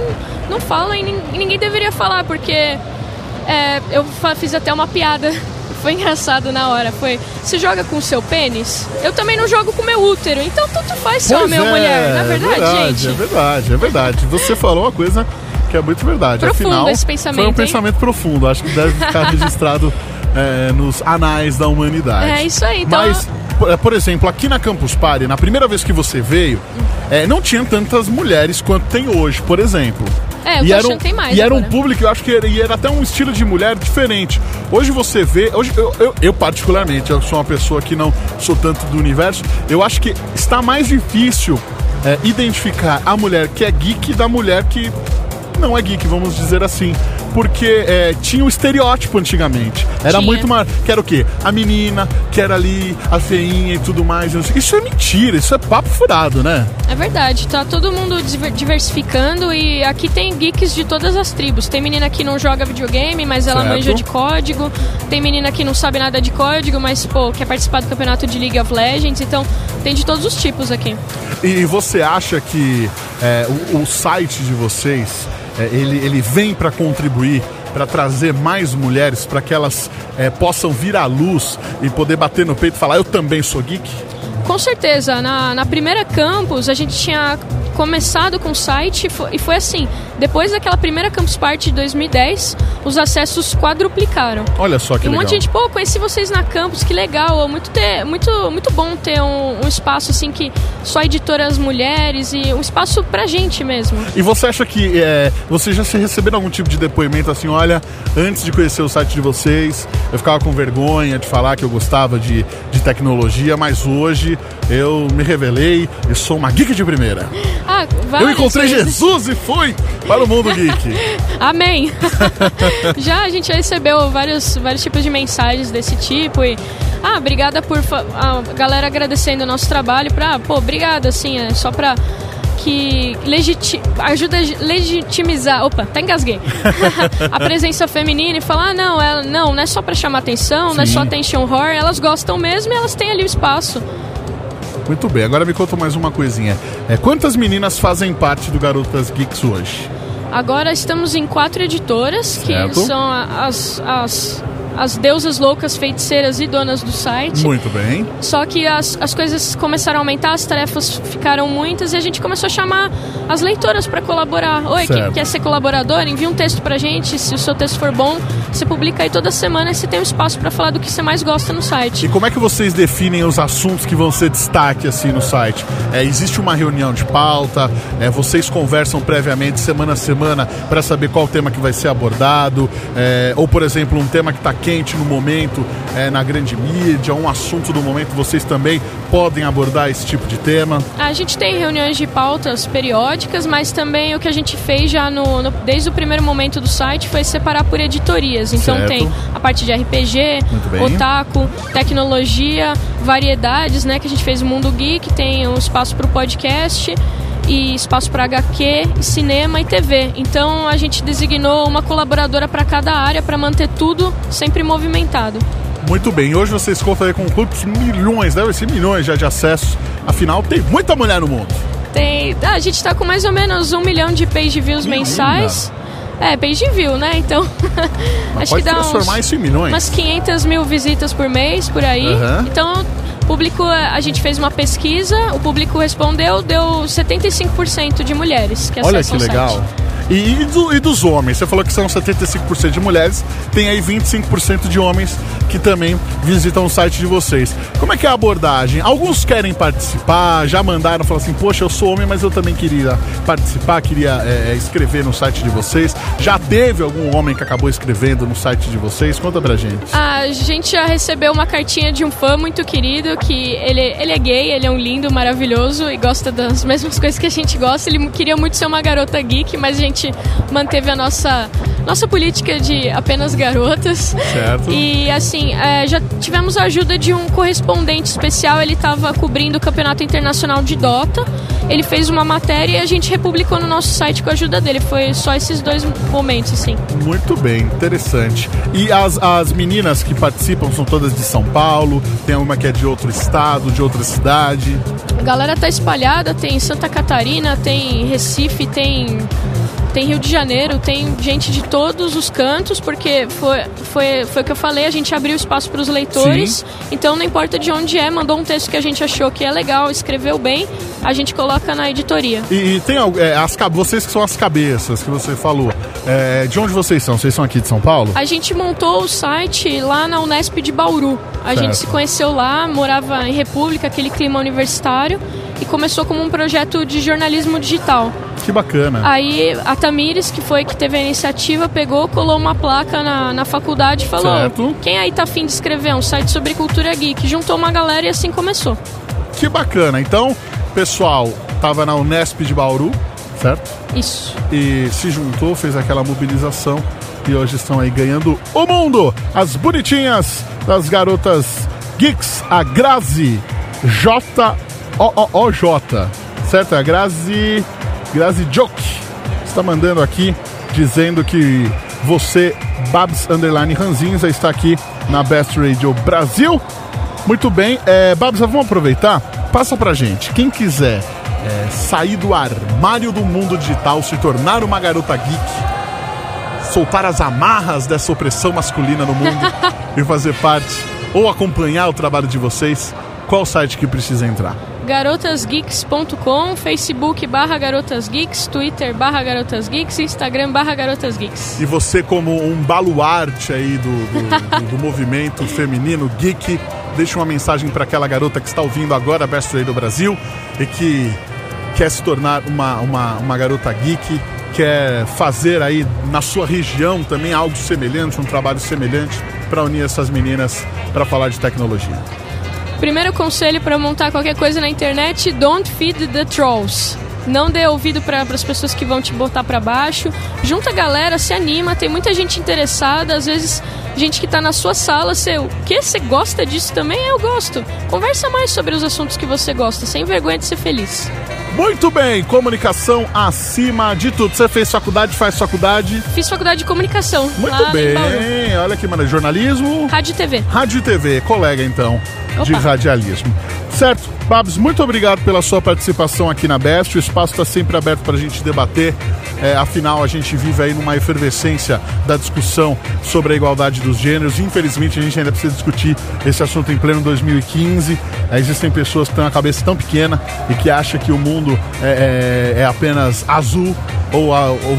não falam e ninguém deveria falar, porque é, eu fiz até uma piada. Foi engraçado na hora. Foi, você joga com o seu pênis? Eu também não jogo com o meu útero. Então tanto faz se homem ou mulher. Na é verdade, é verdade, gente. É verdade, é verdade. Você falou uma coisa que é muito verdade. Profundo Afinal, esse pensamento. Foi um pensamento profundo. Acho que deve ficar registrado é, nos anais da humanidade. É isso aí, então. Mas, por, por exemplo, aqui na Campus Party, na primeira vez que você veio, é, não tinha tantas mulheres quanto tem hoje, por exemplo. É, eu e era um, tem mais. E agora. era um público, eu acho que era, e era até um estilo de mulher diferente. Hoje você vê, hoje eu, eu, eu, particularmente, eu sou uma pessoa que não sou tanto do universo, eu acho que está mais difícil é, identificar a mulher que é geek da mulher que não é geek, vamos dizer assim porque é, tinha o um estereótipo antigamente. Era tinha. muito mais. Que era o quê? A menina, que era ali, a feinha e tudo mais. Isso é mentira, isso é papo furado, né? É verdade, tá todo mundo diversificando e aqui tem geeks de todas as tribos. Tem menina que não joga videogame, mas ela certo. manja de código. Tem menina que não sabe nada de código, mas, pô, quer participar do campeonato de League of Legends. Então, tem de todos os tipos aqui. E você acha que é, o, o site de vocês ele, ele vem para contribuir para trazer mais mulheres, para que elas é, possam vir à luz e poder bater no peito e falar: Eu também sou geek? Com certeza. Na, na primeira campus, a gente tinha começado com o site e foi assim, depois daquela primeira Campus Party de 2010, os acessos quadruplicaram. Olha só que e um legal. monte de gente, pô, conheci vocês na Campus, que legal, muito, ter, muito, muito bom ter um, um espaço assim que só editoras mulheres e um espaço pra gente mesmo. E você acha que é, você já se receberam algum tipo de depoimento assim, olha, antes de conhecer o site de vocês, eu ficava com vergonha de falar que eu gostava de, de tecnologia, mas hoje eu me revelei e sou uma geek de primeira. Ah, eu encontrei Jesus e fui para o mundo geek. Amém. já a gente recebeu vários, vários tipos de mensagens desse tipo e ah, obrigada por a galera agradecendo o nosso trabalho para, pô, obrigada assim, é só para que legiti ajuda a legitimizar, opa, até engasguei, a presença feminina e falar, ah, não, ela, não, não é só para chamar atenção, Sim. não é só attention horror, elas gostam mesmo e elas têm ali o espaço. Muito bem, agora me conta mais uma coisinha. É, quantas meninas fazem parte do Garotas Geeks hoje? Agora estamos em quatro editoras, certo. que são as, as as deusas loucas, feiticeiras e donas do site. Muito bem. Só que as, as coisas começaram a aumentar, as tarefas ficaram muitas e a gente começou a chamar as leitoras para colaborar. Oi, quem quer ser colaborador? Envia um texto pra gente. Se o seu texto for bom, você publica aí toda semana e você tem um espaço para falar do que você mais gosta no site. E como é que vocês definem os assuntos que vão ser destaque assim no site? É, existe uma reunião de pauta? É, vocês conversam previamente, semana a semana, para saber qual tema que vai ser abordado? É, ou, por exemplo, um tema que está quente no momento é, na grande mídia, um assunto do momento, vocês também podem abordar esse tipo de tema? A gente tem reuniões de pautas periódicas, mas também o que a gente fez já no, no desde o primeiro momento do site foi separar por editorias. Então certo. tem a parte de RPG, otaku, tecnologia, variedades, né? Que a gente fez o Mundo Geek, tem um espaço para o podcast e espaço para HQ, cinema e TV. Então a gente designou uma colaboradora para cada área para manter tudo sempre movimentado. Muito bem, hoje vocês contam aí com quantos milhões, deve ser milhões já de acessos. Afinal, tem muita mulher no mundo. Tem. Ah, a gente está com mais ou menos um milhão de page views Menina. mensais. É, page view, né? Então. acho que dá transformar uns, isso em milhões. Umas 500 mil visitas por mês, por aí. Uhum. Então público, a gente fez uma pesquisa, o público respondeu, deu 75% de mulheres que Olha que legal. Site. E, e, do, e, dos homens? Você falou que são 75% de mulheres, tem aí 25% de homens que também visitam o site de vocês. Como é que é a abordagem? Alguns querem participar, já mandaram, falaram assim, poxa, eu sou homem, mas eu também queria participar, queria é, é, escrever no site de vocês. Já teve algum homem que acabou escrevendo no site de vocês? Conta pra gente. A gente já recebeu uma cartinha de um fã muito querido, que ele, ele é gay, ele é um lindo, maravilhoso e gosta das mesmas coisas que a gente gosta. Ele queria muito ser uma garota geek, mas a gente gente manteve a nossa, nossa política de apenas garotas. Certo. E assim, é, já tivemos a ajuda de um correspondente especial, ele estava cobrindo o Campeonato Internacional de Dota. Ele fez uma matéria e a gente republicou no nosso site com a ajuda dele. Foi só esses dois momentos, assim. Muito bem, interessante. E as, as meninas que participam são todas de São Paulo? Tem uma que é de outro estado, de outra cidade? A galera tá espalhada, tem Santa Catarina, tem Recife, tem tem Rio de Janeiro, tem gente de todos os cantos, porque foi, foi, foi o que eu falei, a gente abriu espaço para os leitores, Sim. então não importa de onde é, mandou um texto que a gente achou que é legal, escreveu bem, a gente coloca na editoria. E, e tem é, as vocês que são as cabeças que você falou, é, de onde vocês são? Vocês são aqui de São Paulo? A gente montou o site lá na Unesp de Bauru. A certo. gente se conheceu lá, morava em República, aquele clima universitário, e começou como um projeto de jornalismo digital. Que bacana. Aí a Tamires, que foi que teve a iniciativa, pegou, colou uma placa na, na faculdade e falou: certo. Quem aí tá afim de escrever um site sobre cultura geek? Juntou uma galera e assim começou. Que bacana. Então, pessoal, tava na Unesp de Bauru, certo? Isso. E se juntou, fez aquela mobilização e hoje estão aí ganhando o mundo. As bonitinhas das garotas geeks, a Grazi J-O-O-J, certo? A Grazi Grazi Joke está mandando aqui dizendo que você, Babs Underline Ranzinza, está aqui na Best Radio Brasil. Muito bem, é, Babs, vamos aproveitar? Passa pra gente. Quem quiser é, sair do armário do mundo digital, se tornar uma garota geek, soltar as amarras dessa opressão masculina no mundo e fazer parte ou acompanhar o trabalho de vocês, qual site que precisa entrar? garotasgeeks.com, Facebook barra garotasgeeks, Twitter barra garotasgeeks, Instagram barra garotasgeeks. E você como um baluarte aí do, do, do, do movimento feminino geek, deixa uma mensagem para aquela garota que está ouvindo agora a Best Way do Brasil e que quer se tornar uma, uma, uma garota geek, quer fazer aí na sua região também algo semelhante, um trabalho semelhante para unir essas meninas para falar de tecnologia. Primeiro conselho para montar qualquer coisa na internet: don't feed the trolls. Não dê ouvido para as pessoas que vão te botar para baixo. Junta a galera, se anima. Tem muita gente interessada. Às vezes, gente que está na sua sala. O que? Você gosta disso também? Eu gosto. Conversa mais sobre os assuntos que você gosta, sem vergonha de ser feliz. Muito bem, comunicação acima de tudo. Você fez faculdade, faz faculdade? Fiz faculdade de comunicação. Muito bem, olha que maravilha. Jornalismo? Rádio e TV. Rádio e TV, colega então, Opa. de radialismo. Certo, Babs, muito obrigado pela sua participação aqui na Best. O espaço está sempre aberto para a gente debater. É, afinal, a gente vive aí numa efervescência da discussão sobre a igualdade dos gêneros. Infelizmente, a gente ainda precisa discutir esse assunto em pleno 2015. É, existem pessoas que têm uma cabeça tão pequena e que acham que o mundo é, é, é apenas azul ou, a, ou,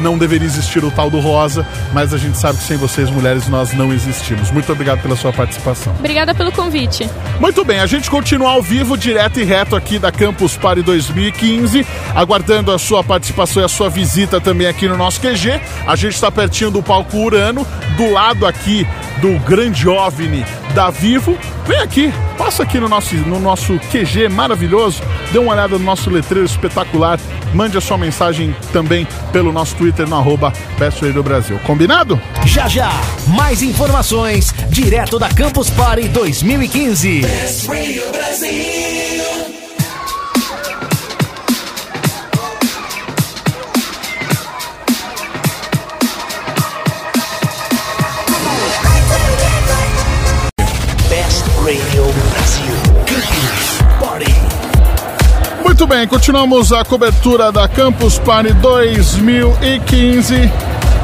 não deveria existir o tal do rosa, mas a gente sabe que sem vocês, mulheres, nós não existimos. Muito obrigado pela sua participação. Obrigada pelo convite. Muito bem, a gente continua ao vivo, direto e reto aqui da Campus Party 2015, aguardando a sua participação e a sua visita também aqui no nosso QG. A gente está pertinho do palco Urano, do lado aqui do grande OVNI da Vivo. Vem aqui, passa aqui no nosso, no nosso QG maravilhoso, dê uma olhada no nosso letreiro espetacular, mande a sua mensagem também pelo nosso Twitter no arroba do Brasil. Combinado? Já já, mais informações direto da Campus Party 2015. Best Radio Brasil. Muito bem, continuamos a cobertura da Campus Party 2015.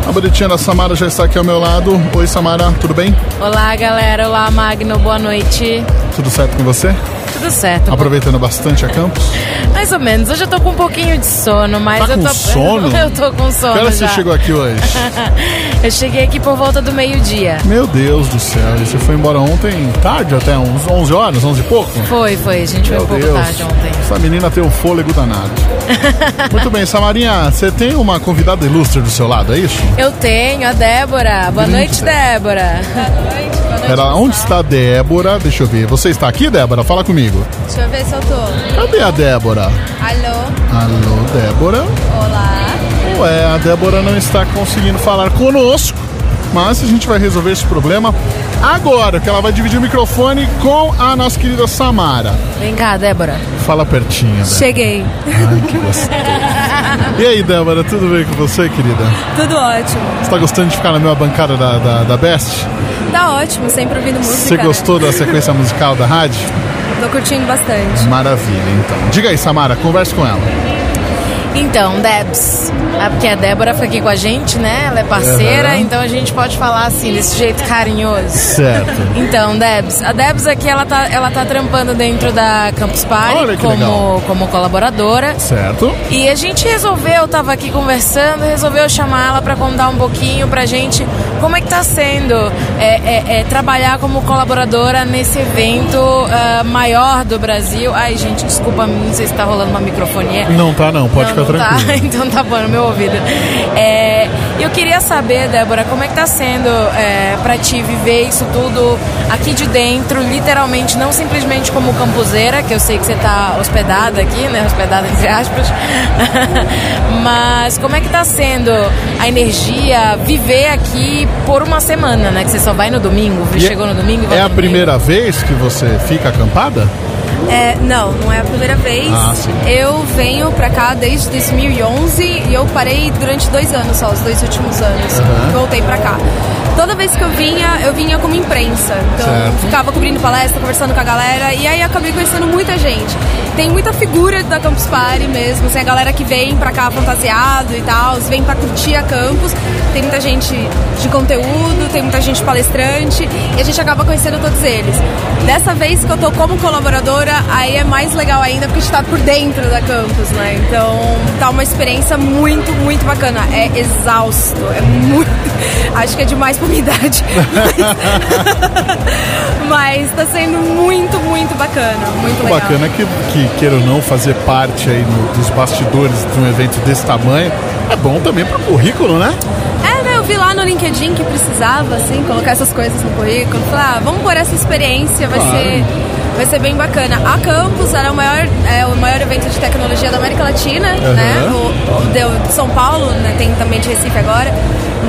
A bonitinha da Samara já está aqui ao meu lado. Oi, Samara, tudo bem? Olá, galera. Olá, Magno. Boa noite. Tudo certo com você? Tudo certo. Aproveitando bastante a campus? Mais ou menos. Hoje eu tô com um pouquinho de sono, mas tá eu tô. Com sono? Eu tô com sono. Que hora você chegou aqui hoje? eu cheguei aqui por volta do meio-dia. Meu Deus do céu. E você foi embora ontem tarde, até uns 11 horas, 11 e pouco? Foi, foi. A gente Meu foi um pouco tarde ontem. Essa menina tem um fôlego danado. Muito bem, Samarinha, você tem uma convidada ilustre do seu lado, é isso? Eu tenho, a Débora. Boa noite, Débora. Boa noite. Pera, onde está a Débora? Deixa eu ver. Você está aqui, Débora? Fala comigo. Deixa eu ver se eu tô. Cadê a Débora? Alô? Alô, Débora? Olá. Ué, a Débora não está conseguindo falar conosco, mas a gente vai resolver esse problema agora, que ela vai dividir o microfone com a nossa querida Samara. Vem cá, Débora. Fala pertinho, Débora. Cheguei. Ai, que gostoso. E aí, Débora, tudo bem com você, querida? Tudo ótimo. Você tá gostando de ficar na minha bancada da, da, da Best? Tá ótimo, sempre ouvindo música. Você gostou né? da sequência musical da rádio? Tô curtindo bastante. Maravilha, então. Diga aí, Samara, converse com ela. Então, Debs, é porque a Débora fica aqui com a gente, né? Ela é parceira, uhum. então a gente pode falar assim, desse jeito carinhoso. Certo. Então, Debs, a Debs aqui, ela tá, ela tá trampando dentro da Campus Party como, como colaboradora. Certo. E a gente resolveu, tava aqui conversando, resolveu chamar ela para contar um pouquinho pra gente como é que tá sendo é, é, é, trabalhar como colaboradora nesse evento uh, maior do Brasil. Ai, gente, desculpa, não sei se tá rolando uma microfonia. Não tá não, pode não, ficar não tranquilo. Tá? Então tá bom, no meu ouvido. É, eu queria saber, Débora, como é que tá sendo é, pra ti viver isso tudo aqui de dentro, literalmente, não simplesmente como campuseira, que eu sei que você tá hospedada aqui, né? Hospedada entre aspas. Mas como é que tá sendo a energia, viver aqui por uma semana, né? Que você só vai no domingo, e chegou no domingo e É a primeira vez que você fica acampada? É, não, não é a primeira vez. Ah. Eu venho pra cá desde 2011 e eu parei durante dois anos só, os dois últimos anos. Uhum. Voltei pra cá. Toda vez que eu vinha, eu vinha como imprensa. Então, Certo. ficava cobrindo palestra, conversando com a galera. E aí acabei conhecendo muita gente. Tem muita figura da Campus Party mesmo. Assim, a galera que vem pra cá fantasiado e tal, vem pra curtir a campus. Tem muita gente de conteúdo, tem muita gente palestrante. E a gente acaba conhecendo todos eles. Dessa vez que eu tô como colaboradora, aí é mais legal ainda porque a gente tá por dentro da campus, né? Então tá uma experiência muito, muito bacana. É exausto, é muito. Acho que é demais pra minha idade. Mas tá sendo muito, muito bacana. Muito legal. bacana é que, que, queira ou não, fazer parte aí no- dos bastidores de um evento desse tamanho é bom também pro currículo, né? É, né? Eu vi lá no LinkedIn que precisava, assim, colocar essas coisas no currículo. Falei, ah, vamos por essa experiência, vai Claro. ser. Vai ser bem bacana. A Campus era o maior, é, o maior evento de tecnologia da América Latina, Aham. né? O, o de, São Paulo, né? tem também de Recife agora.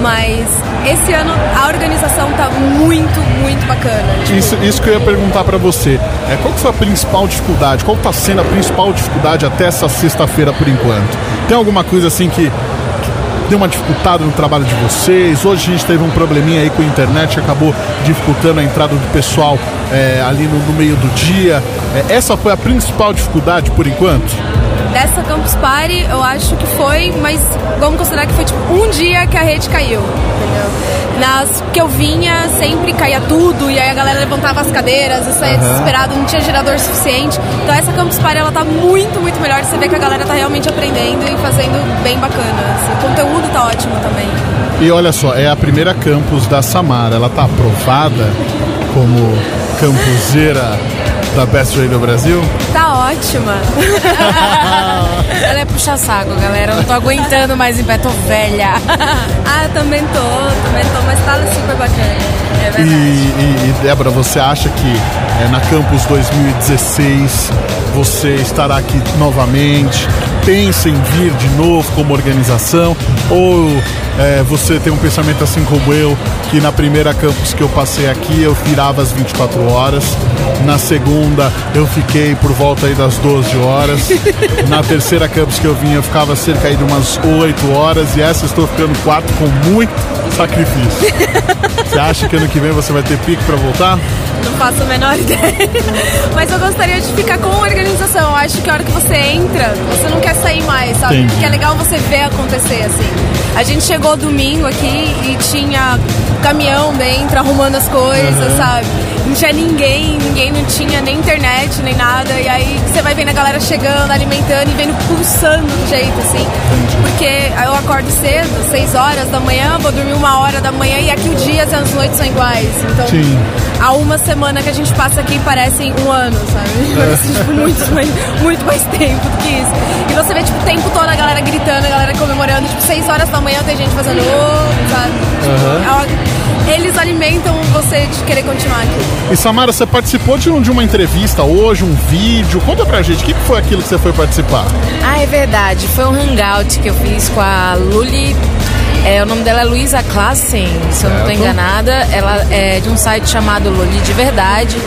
Mas esse ano a organização tá muito, muito bacana. Tipo, Isso, isso que eu ia perguntar pra você. É, qual foi a principal dificuldade? Qual tá sendo a principal dificuldade até essa sexta-feira por enquanto? Tem alguma coisa assim que deu uma dificultada no trabalho de vocês? Hoje a gente teve um probleminha aí com a internet acabou dificultando a entrada do pessoal é, ali no, no meio do dia. É, essa foi a principal dificuldade por enquanto? Dessa Campus Party, eu acho que foi, mas vamos considerar que foi tipo um dia que a rede caiu, entendeu? Nas que eu vinha, sempre caía tudo, e aí a galera levantava as cadeiras, eu saía Aham. desesperado, não tinha gerador suficiente. Então essa Campus Party, ela tá muito, muito melhor. Você vê que a galera tá realmente aprendendo e fazendo bem bacana. assim. O conteúdo tá ótimo também. E olha só, é a primeira campus da Samara. Ela tá aprovada como campuseira da Best Radio Brasil? Tá ótima. Ela é puxa-saco, galera. Eu não tô aguentando mais em pé, tô velha. ah, também tô, também tô, mas tá super bacana. É E, e, e, Débora, você acha que é, na Campus 2016 você estará aqui novamente? Pensa em vir de novo como organização? Ou é, você tem um pensamento assim como eu, que na primeira campus que eu passei aqui eu virava às 24 horas, na segunda eu fiquei por volta aí das 12 horas, na terceira campus que eu vim eu ficava cerca aí de umas 8 horas e essa estou ficando quatro com muito sacrifício. Você acha que ano que vem você vai ter pique para voltar? Não faço a menor ideia. Mas eu gostaria de ficar com a organização. Eu acho que a hora que você entra, você não quer sair mais, sabe? Entendi. Porque é legal você ver acontecer, assim. A gente chegou domingo aqui e tinha caminhão dentro arrumando as coisas, Uhum. sabe? Não tinha ninguém, ninguém não tinha nem internet, nem nada. E aí você vai vendo a galera chegando, alimentando e vendo pulsando do jeito, assim. Porque eu acordo cedo, 6 horas da manhã, vou dormir uma hora da manhã e aqui o dia e as noites são iguais. Então, Sim. há uma semana que a gente passa aqui parece um ano, sabe? Parece tipo, muito, mais, muito mais tempo do que isso. E você vê tipo, o tempo todo a galera gritando, a galera comemorando, tipo, 6 horas da manhã tem gente fazendo ô, sabe? Aham. É uma- Eles alimentam você de querer continuar aqui. E Samara, você participou de, um- de uma entrevista hoje, um vídeo. Conta pra gente, o que foi aquilo que você foi participar? Ah, é verdade. Foi um hangout que eu fiz com a Luli. É, o nome dela é Luísa Klassen, se eu não estou enganada. Ela é de um site chamado Luli de Verdade.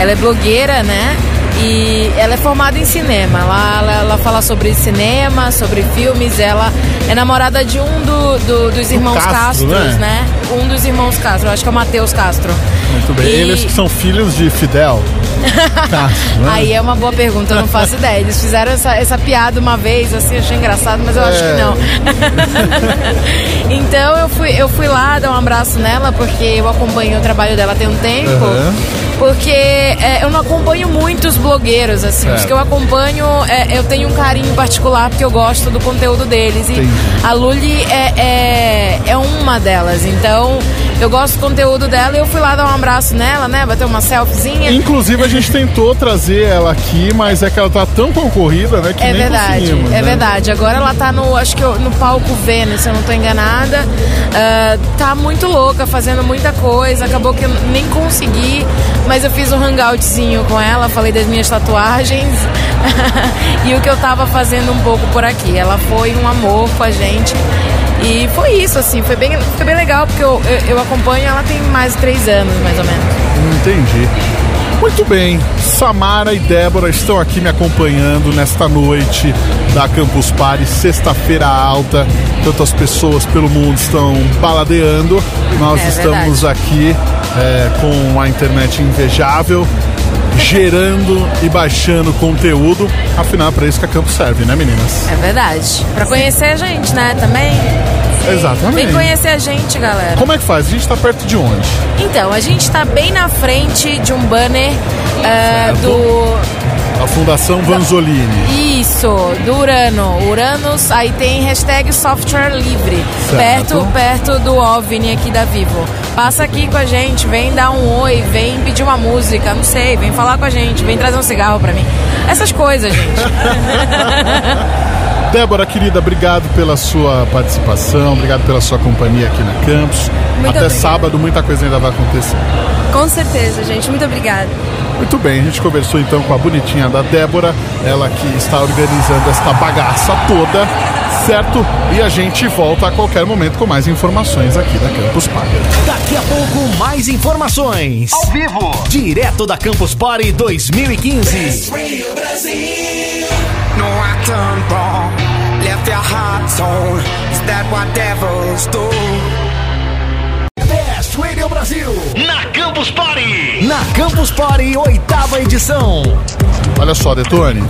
Ela é blogueira, né? E ela é formada em cinema. Ela, ela, ela fala sobre cinema, sobre filmes. Ela é namorada de um do, do- dos irmãos Castro, Castros, né? né? Um dos irmãos Castro. Acho que é o Matheus Castro. Muito bem. E- Eles que são filhos de Fidel. Castro, né? Aí é uma boa pergunta, eu não faço ideia. Eles fizeram essa, essa piada uma vez, assim, achei engraçado, mas eu acho É. que não. então eu fui, eu fui lá dar um abraço nela, porque eu acompanho o trabalho dela tem um tempo. Aham. Porque é, eu não acompanho muitos blogueiros, assim. Os Certo. que eu acompanho, é, eu tenho um carinho particular porque eu gosto do conteúdo deles. E Entendi. a Luli é, é, é uma delas. Então, eu gosto do conteúdo dela e eu fui lá dar um abraço nela, né? Bater uma selfiezinha. Inclusive, a gente tentou trazer ela aqui, mas é que ela tá tão concorrida, né? Que É nem verdade, é né? verdade. Agora ela tá no, acho que eu- no palco Vênus, se eu não tô enganada. Ah, tá muito louca, fazendo muita coisa. Acabou que eu nem consegui, mas eu fiz um hangoutzinho com ela, falei das minhas tatuagens e o que eu tava fazendo um pouco por aqui. Ela foi um amor com a gente. E foi isso, assim, foi bem, foi bem legal, porque eu, eu, eu acompanho ela tem mais de três anos, mais ou menos. Entendi. Muito bem, Samara e Débora estão aqui me acompanhando nesta noite da Campus Party, sexta-feira alta. Tantas pessoas pelo mundo estão baladeando. Nós é estamos verdade. aqui é, com a internet invejável, gerando e baixando conteúdo. Afinal, é para isso que a Campus serve, né, meninas? É verdade. Para conhecer a gente, né, também. Exatamente. Vem conhecer a gente, galera. Como é que faz? A gente tá perto de onde? Então, a gente tá bem na frente de um banner uh, do. A Fundação Vanzolini. Isso, do Urano. Uranus, aí tem hashtag software livre. Perto, perto do OVNI aqui da Vivo. Passa aqui com a gente, vem dar um oi, vem pedir uma música, não sei, vem falar com a gente, vem trazer um cigarro pra mim. Essas coisas, gente. Débora, querida, obrigado pela sua participação, obrigado pela sua companhia aqui na campus. Muito Até obrigada. sábado, muita coisa ainda vai acontecer. Com certeza, gente. Muito obrigada. Muito bem, a gente conversou então com a bonitinha da Débora, ela que está organizando esta bagaça toda, certo? E a gente volta a qualquer momento com mais informações aqui da Campus Party. Daqui a pouco, mais informações. Ao vivo, direto da Campus Party 2015. No, I turned wrong, left your heart torn. Is that what devils do? Best Radio Brasil, na Campus Party, na Campus Party, oitava edição. Olha só, Detone.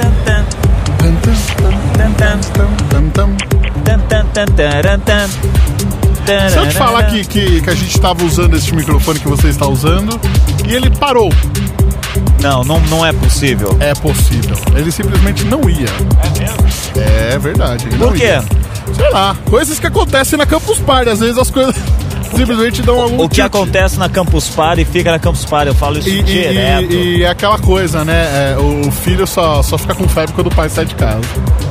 Se eu te falar que, que, que a gente estava usando esse microfone que você está usando e ele parou. Não, não, não é possível. É possível. Ele simplesmente não ia. É mesmo? É verdade. Por quê? Ia. Sei lá, coisas que acontecem na Campus Party. Às vezes as coisas simplesmente dão algum. O que acontece na Campus Party fica na Campus Party, eu falo isso e, direto. E, e, é aquela coisa, né? É, o filho só, só fica com febre quando o pai sai de casa.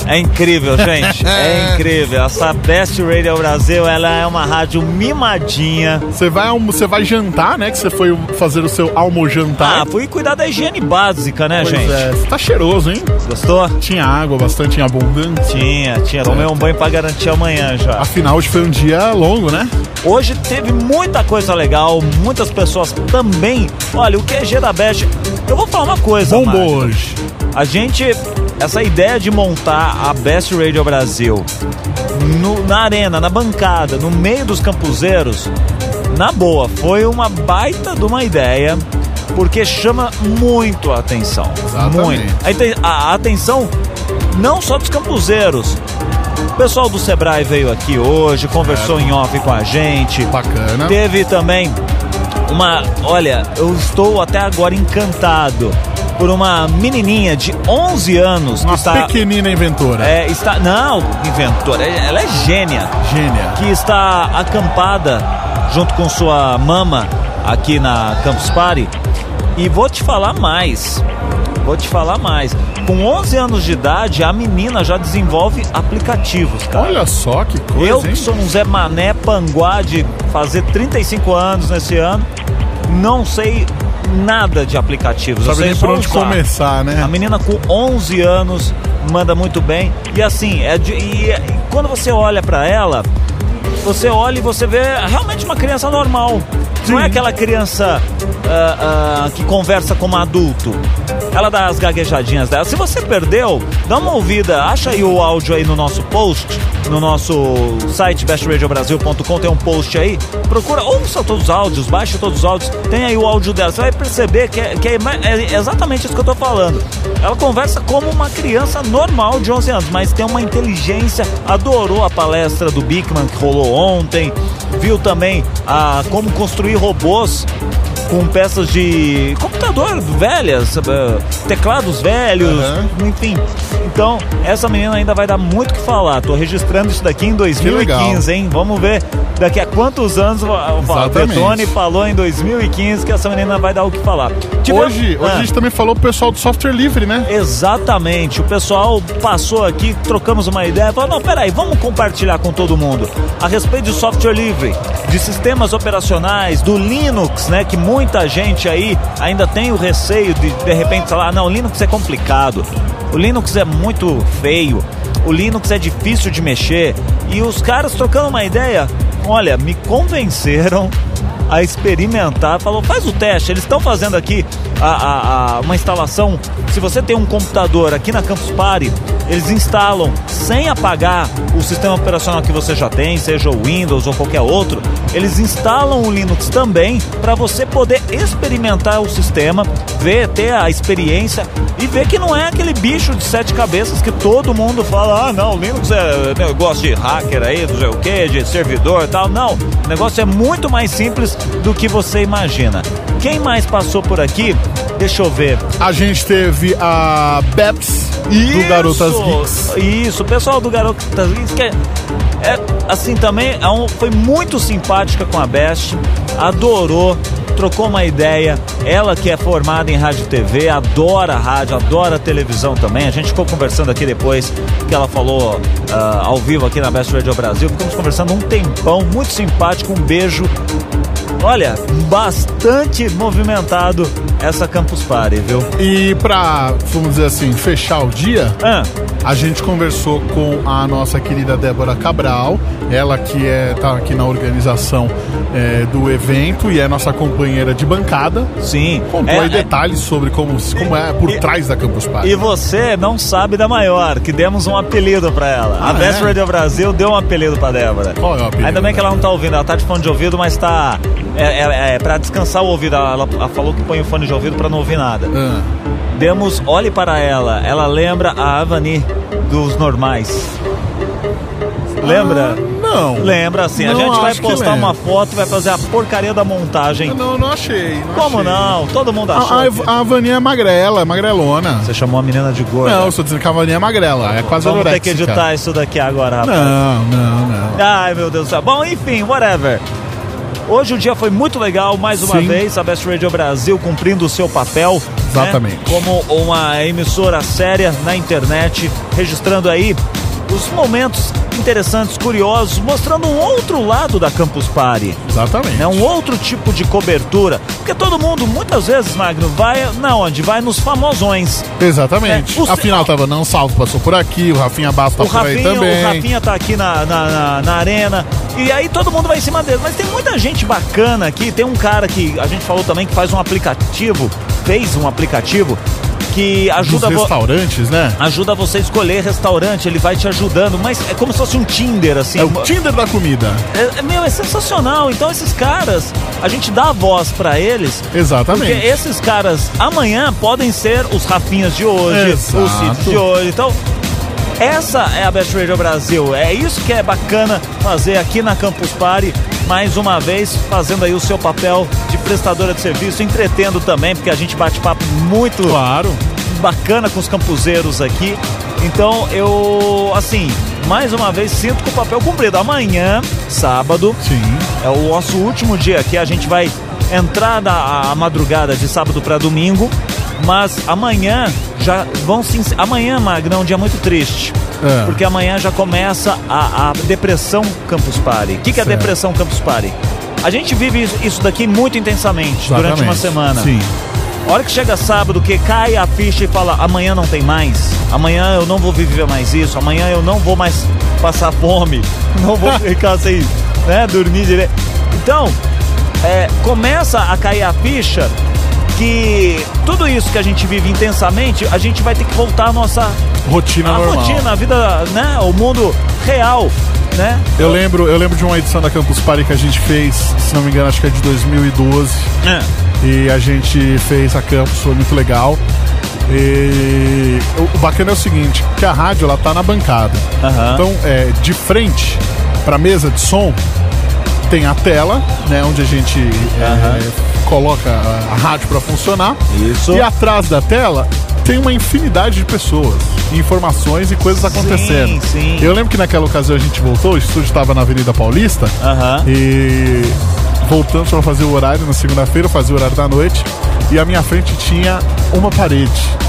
É incrível, gente. é incrível. Essa Best Radio Brasil, ela é uma rádio mimadinha. Você vai, você vai jantar, né? Que você foi fazer o seu almojantar. Ah, fui cuidar da higiene básica, né, pois gente? É. Tá cheiroso, hein? Gostou? Tinha água bastante abundante. Tinha, tinha. Tomei um banho pra garantir amanhã já. Afinal, hoje foi um dia longo, né? Hoje teve muita coisa legal, muitas pessoas também. Olha, o QG da Best, eu vou falar uma coisa, Bombou hoje. A gente, essa ideia de montar a Best Radio Brasil no, na arena, na bancada, no meio dos campuseiros, na boa, foi uma baita de uma ideia porque chama muito a atenção. Exatamente. Muito. A, a atenção não só dos campuseiros, pessoal do Sebrae veio aqui hoje, conversou em off com a gente. Bacana. Teve também uma. Olha, eu estou até agora encantado por uma menininha de 11 anos. Uma que está, pequenina inventora. É, está. Não, inventora, ela é gênia. Gênia. Que está acampada junto com sua mama aqui na Campus Party. E vou te falar mais. Vou te falar mais. Com 11 anos de idade, a menina já desenvolve aplicativos, cara. Olha só que coisa, Eu hein? sou um Zé Mané Panguá de fazer 35 anos nesse ano. Não sei nada de aplicativos. Sabe nem por onde usar. começar, né? A menina com 11 anos manda muito bem. E assim, é de, e, e quando você olha para ela, você olha e você vê realmente uma criança normal. Sim. Não é aquela criança uh, uh, que conversa como adulto. Ela dá as gaguejadinhas dela. Se você perdeu, dá uma ouvida. Acha aí o áudio aí no nosso post, no nosso site bestradiobrasil.com, tem um post aí. Procura, ouça todos os áudios, baixe todos os áudios. Tem aí o áudio dela. Você vai perceber que é, que é, é exatamente isso que eu tô falando. Ela conversa como uma criança normal de 11 anos, mas tem uma inteligência. Adorou a palestra do Bickman que rolou ontem. Viu também a como construir robôs com peças de computador velhas, teclados velhos, uhum. enfim. Então, essa menina ainda vai dar muito o que falar. Tô registrando isso daqui em 2015, hein? Vamos ver daqui a quantos anos o Betone falou em 2015 que essa menina vai dar o que falar. hoje, hoje ah. a gente também falou pro pessoal do software livre, né? Exatamente. O pessoal passou aqui, trocamos uma ideia, falou, não, peraí, vamos compartilhar com todo mundo a respeito de software livre, de sistemas operacionais, do Linux, né? Que muita gente aí ainda tem o receio de de repente falar, não, o Linux é complicado. O Linux é muito feio. O Linux é difícil de mexer. E os caras trocando uma ideia, olha, me convenceram a experimentar, falou, faz o teste. Eles estão fazendo aqui a, a, a, uma instalação. Se você tem um computador aqui na Campus Party, eles instalam sem apagar o sistema operacional que você já tem, seja o Windows ou qualquer outro. Eles instalam o Linux também para você poder experimentar o sistema, ver, ter a experiência e ver que não é aquele bicho de sete cabeças que todo mundo fala, ah não, Linux é negócio de hacker aí, não sei o que, de servidor e tal. Não, o negócio é muito mais simples do que você imagina. Quem mais passou por aqui? Deixa eu ver. A gente teve a Beps do Garotas Geeks. Isso, o pessoal do Garotas Geeks que é, é assim também é um, foi muito simpática com a Best, adorou trocou uma ideia. Ela que é formada em rádio e TV, adora rádio, adora televisão também. A gente ficou conversando aqui depois que ela falou uh, ao vivo aqui na Best Radio Brasil. Ficamos conversando um tempão, muito simpático. Um beijo olha, bastante movimentado essa Campus Party, viu? E pra, vamos dizer assim, fechar o dia, ah. a gente conversou com a nossa querida Débora Cabral, ela que é, tá aqui na organização é, do evento e é nossa companheira de bancada. Sim. Contou é, aí é. detalhes sobre como, como é por e, trás da Campus Party. E você não sabe da maior, que demos um apelido pra ela. Ah, a Best é? Radio Brasil deu um apelido pra Débora. Qual é o apelido? Ainda bem que ela não tá ouvindo, ela tá de fone de ouvido, mas tá é, é, é para descansar o ouvido. Ela, ela, falou que põe o fone de ouvido para não ouvir nada. Ah. Demos, olhe para ela. Ela lembra a Avani dos normais. Lembra? Ah. Não. Lembra sim. a gente vai postar uma foto e vai fazer a porcaria da montagem. Não, não achei. Não Como achei. não? Todo mundo achou. A, a, Vaninha é magrela, é magrelona. Você chamou a menina de gorda? Não, eu estou dizendo que a Vaninha é magrela. É quase Vamos ter que editar isso daqui agora, rapaz. Não, não, não. Ai, meu Deus do céu. Bom, enfim, whatever. Hoje o dia foi muito legal, mais uma Sim. vez, a Best Radio Brasil cumprindo o seu papel. Exatamente. Né, como uma emissora séria na internet, registrando aí os momentos interessantes, curiosos, mostrando um outro lado da Campus Party. Exatamente. Né? Um outro tipo de cobertura. Porque todo mundo, muitas vezes, Magno, vai na onde? Vai nos famosões. Exatamente. Né? Afinal, tava não salvo, passou por aqui, o Rafinha Bastos tá por Rafinha, aí também. O Rafinha tá aqui na, na, na, na arena. E aí todo mundo vai em cima dele. Mas tem muita gente bacana aqui. Tem um cara que a gente falou também que faz um aplicativo, fez um aplicativo que ajuda Dos restaurantes, né? Ajuda você a escolher restaurante, ele vai te ajudando, mas é como se fosse um Tinder, assim. É o Tinder da comida. É, é, meu, é sensacional. Então esses caras, a gente dá a voz para eles. Exatamente. Porque esses caras amanhã podem ser os Rafinhas de hoje, Exato. os Cid de hoje. Então, essa é a Best Radio Brasil. É isso que é bacana fazer aqui na Campus Party. Mais uma vez, fazendo aí o seu papel de prestadora de serviço, entretendo também, porque a gente bate papo muito claro. Bacana com os campuseiros aqui. Então eu, assim, mais uma vez sinto com o papel cumprido. Amanhã, sábado, Sim. é o nosso último dia aqui. A gente vai entrar na madrugada de sábado para domingo mas amanhã já vão se. Amanhã, Magno, é um dia muito triste. É. Porque amanhã já começa a, a depressão Campus Party. O que, que é a depressão Campus Party? A gente vive isso daqui muito intensamente Exatamente. durante uma semana. Sim. A hora que chega sábado, que cai a ficha e fala: amanhã não tem mais, amanhã eu não vou viver mais isso, amanhã eu não vou mais passar fome, não vou ficar sem né, dormir direito. Então, é, começa a cair a ficha que tudo isso que a gente vive intensamente, a gente vai ter que voltar à nossa rotina a normal. rotina, a vida, né, o mundo real, né? Eu lembro, eu lembro de uma edição da Campus Party que a gente fez, se não me engano, acho que é de 2012. É. E a gente fez a campus, foi muito legal. E o bacana é o seguinte, que a rádio ela tá na bancada. Uhum. Então, é, de frente para mesa de som, tem a tela, né, onde a gente uhum. é, coloca a, a rádio para funcionar. Isso. E atrás da tela tem uma infinidade de pessoas, informações e coisas acontecendo. Sim, sim. Eu lembro que naquela ocasião a gente voltou, o estúdio estava na Avenida Paulista e voltamos para fazer o horário na segunda-feira, fazer o horário da noite e à minha frente tinha uma parede.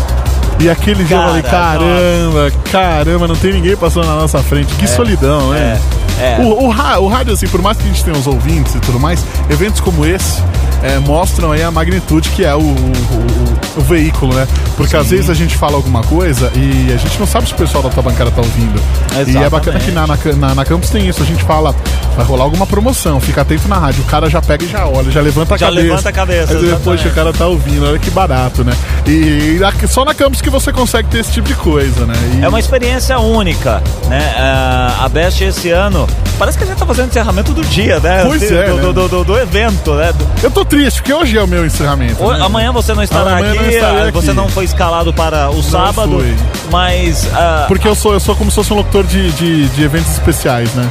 E aquele dia eu falei, caramba, nossa. caramba, não tem ninguém passando na nossa frente. Que é, solidão, né? É, é. O, o, o rádio, assim, por mais que a gente tenha os ouvintes e tudo mais, eventos como esse é, mostram aí a magnitude que é o, o, o, o veículo, né? Porque Sim. às vezes a gente fala alguma coisa e a gente não sabe se o pessoal da tua bancada tá ouvindo. Exatamente. E é bacana que na, na, na, Campus tem isso. A gente fala, vai rolar alguma promoção, fica atento na rádio. O cara já pega e já olha, já levanta a já cabeça. Já levanta a cabeça. Aí depois o cara tá ouvindo, olha que barato, né? E, e só na Campus que você consegue ter esse tipo de coisa, né? E... É uma experiência única, né? Uh, a Best esse ano, parece que a gente tá fazendo encerramento do dia, né? Pois do, é. Do, né? do, do, do, evento, né? Eu tô triste, porque hoje é o meu encerramento. né? Amanhã você não estará aqui, não você não foi escalado para o não sábado, fui. mas. Uh, porque eu sou, eu sou como se fosse um locutor de, de, de eventos especiais, né?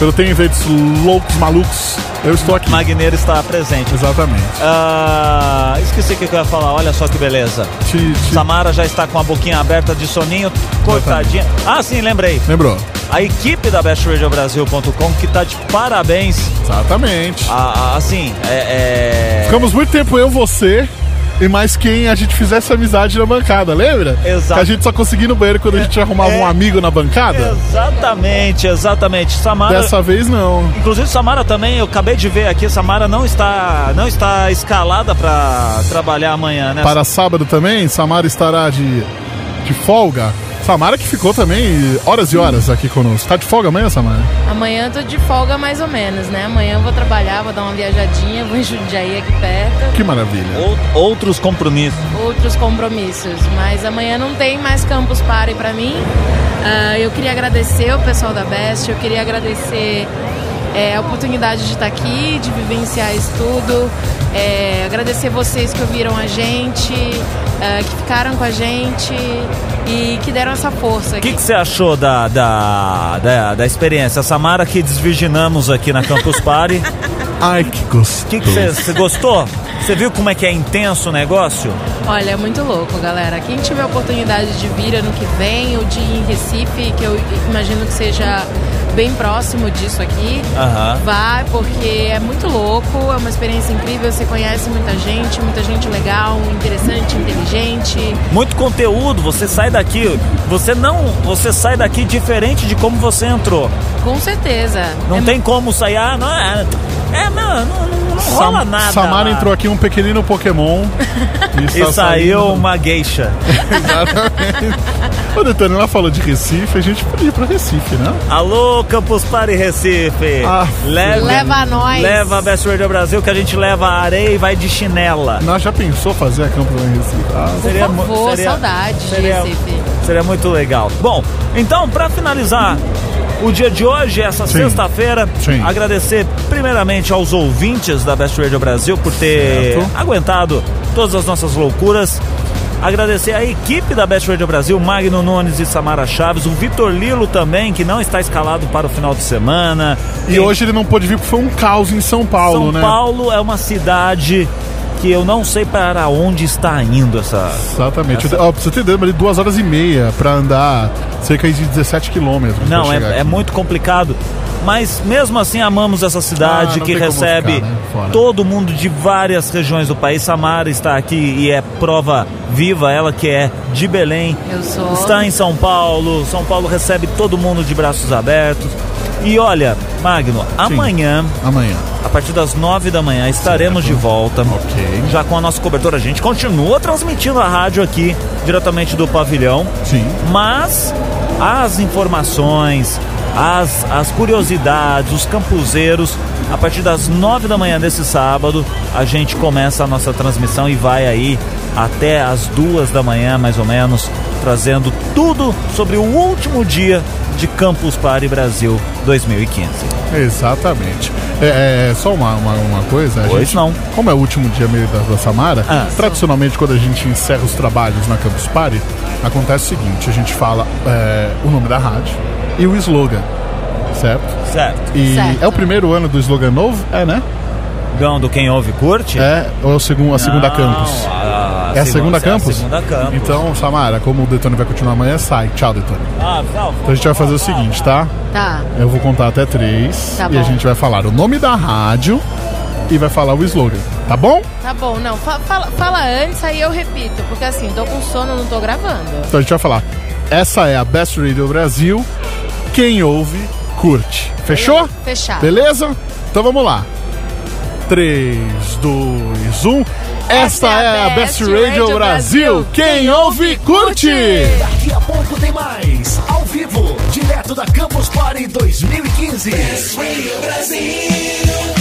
Eu tenho eventos loucos, malucos. Eu estou aqui. Magneiro está presente. Exatamente. Uh, esqueci o que eu ia falar. Olha só que beleza. Te, te... Samara já está com a boquinha aberta de soninho, cortadinha. Ah, sim, lembrei. Lembrou. A equipe da bestradiobrasil.com que está de parabéns. Exatamente. Ah, assim, é, é... Ficamos muito tempo eu, você e mais quem a gente fizesse amizade na bancada, lembra? Exato. Que a gente só conseguia ir no banheiro quando a gente arrumava é, um amigo na bancada? Exatamente, exatamente. Samara. Dessa vez não. Inclusive Samara também, eu acabei de ver aqui, Samara não está não está escalada para trabalhar amanhã, né? Para sábado também, Samara estará de de folga. Samara que ficou também horas e horas aqui conosco. Tá de folga amanhã, Samara? Amanhã eu tô de folga mais ou menos, né? Amanhã eu vou trabalhar, vou dar uma viajadinha, vou em Jundiaí aqui perto. Que maravilha. outros compromissos. Outros compromissos. Mas amanhã não tem mais Campus Party pra mim. Uh, eu queria agradecer o pessoal da Best, eu queria agradecer é, a oportunidade de estar aqui, de vivenciar isso tudo. É, agradecer vocês que ouviram a gente, é, que ficaram com a gente e que deram essa força. O que, que você achou da, da, da, da, experiência? Samara que desvirginamos aqui na Campus Party. Ai, que gostoso. O que você gostou? Você viu como é que é intenso o negócio? Olha, é muito louco, galera. Quem tiver a oportunidade de vir ano que vem ou de ir em Recife, que eu imagino que seja bem próximo disso aqui. Uhum. Vai, porque é muito louco, é uma experiência incrível, você conhece muita gente, muita gente legal, interessante, inteligente. Muito conteúdo, você sai daqui, você não, você sai daqui diferente de como você entrou. Com certeza. Não é tem como sair, ah, não, é, não, não, não rola Sam, nada. Samara lá. entrou aqui um pequenino Pokémon e, e saiu uma geisha. Exatamente. O Detone, ela falou de Recife, a gente podia ir pra Recife, né? Alô, Campus Party Recife. Ah, leva, leva nós. Leva a Best Radio Brasil que a gente leva a areia e vai de chinela. Nós já pensou fazer a Campus em Recife? Ah, Por seria, favor, seria, saudade seria, de Recife. Seria muito legal. Bom, então, para finalizar o dia de hoje, essa sexta-feira. Agradecer primeiramente aos ouvintes da Best Radio Brasil por ter certo. aguentado todas as nossas loucuras. Agradecer a equipe da Best Radio Brasil, Magno Nunes e Samara Chaves, o Vitor Lilo também, que não está escalado para o final de semana. E hoje ele não pôde vir porque foi um caos em São Paulo, São né? São Paulo é uma cidade que eu não sei para onde está indo essa. Exatamente. Essa... Pra você ter ali duas horas e meia para andar cerca de 17 quilômetros. Não, é, é muito complicado. Mas mesmo assim amamos essa cidade ah, que recebe ficar, né? todo mundo de várias regiões do país. Samara está aqui e é prova viva, ela que é de Belém. Eu sou. Está em São Paulo. São Paulo recebe todo mundo de braços abertos. E olha, Magno, Sim. amanhã. Amanhã. A partir das nove da manhã estaremos certo. de volta. Ok. Já com a nossa cobertura. A gente continua transmitindo a rádio aqui, diretamente do pavilhão. Sim. Mas as informações, as, as curiosidades, os campuseiros. A partir das nove da manhã desse sábado, a gente começa a nossa transmissão e vai aí até as duas da manhã, mais ou menos, trazendo tudo sobre o último dia de Campus Party Brasil 2015. Exatamente. É, é só uma, uma, uma coisa. Pois gente, não. Como é o último dia meio da, da Samara, ah, tradicionalmente quando a gente encerra os trabalhos na Campus Party, acontece o seguinte: a gente fala é, o nome da rádio e o slogan. Certo? Certo. E certo. é o primeiro ano do slogan novo? É, né? Não, do Quem Ouve Curte? É, ou é o segundo, a segunda Não, campus? A, é a segunda, campus? É a segunda campus. Então, Samara, como o Detone vai continuar amanhã, sai. Tchau, Detone. Ah, tchau. Então a gente vai fazer o seguinte, tá? Tá. Eu vou contar até três. Tá e a gente vai falar o nome da rádio e vai falar o slogan. Tá bom? Tá bom, não. Fa fala, fala antes, aí eu repito. Porque assim, tô com sono, não tô gravando. Então a gente vai falar. Essa é a Best Radio Brasil. Quem ouve, curte. Fechou? Fechado. Beleza? Então vamos lá. 3, 2, 1. Esta é a Best Radio Brasil. Quem ouve, curte! Daqui a pouco tem mais. Ao vivo, direto da Campus Party 2015. Best Radio Brasil.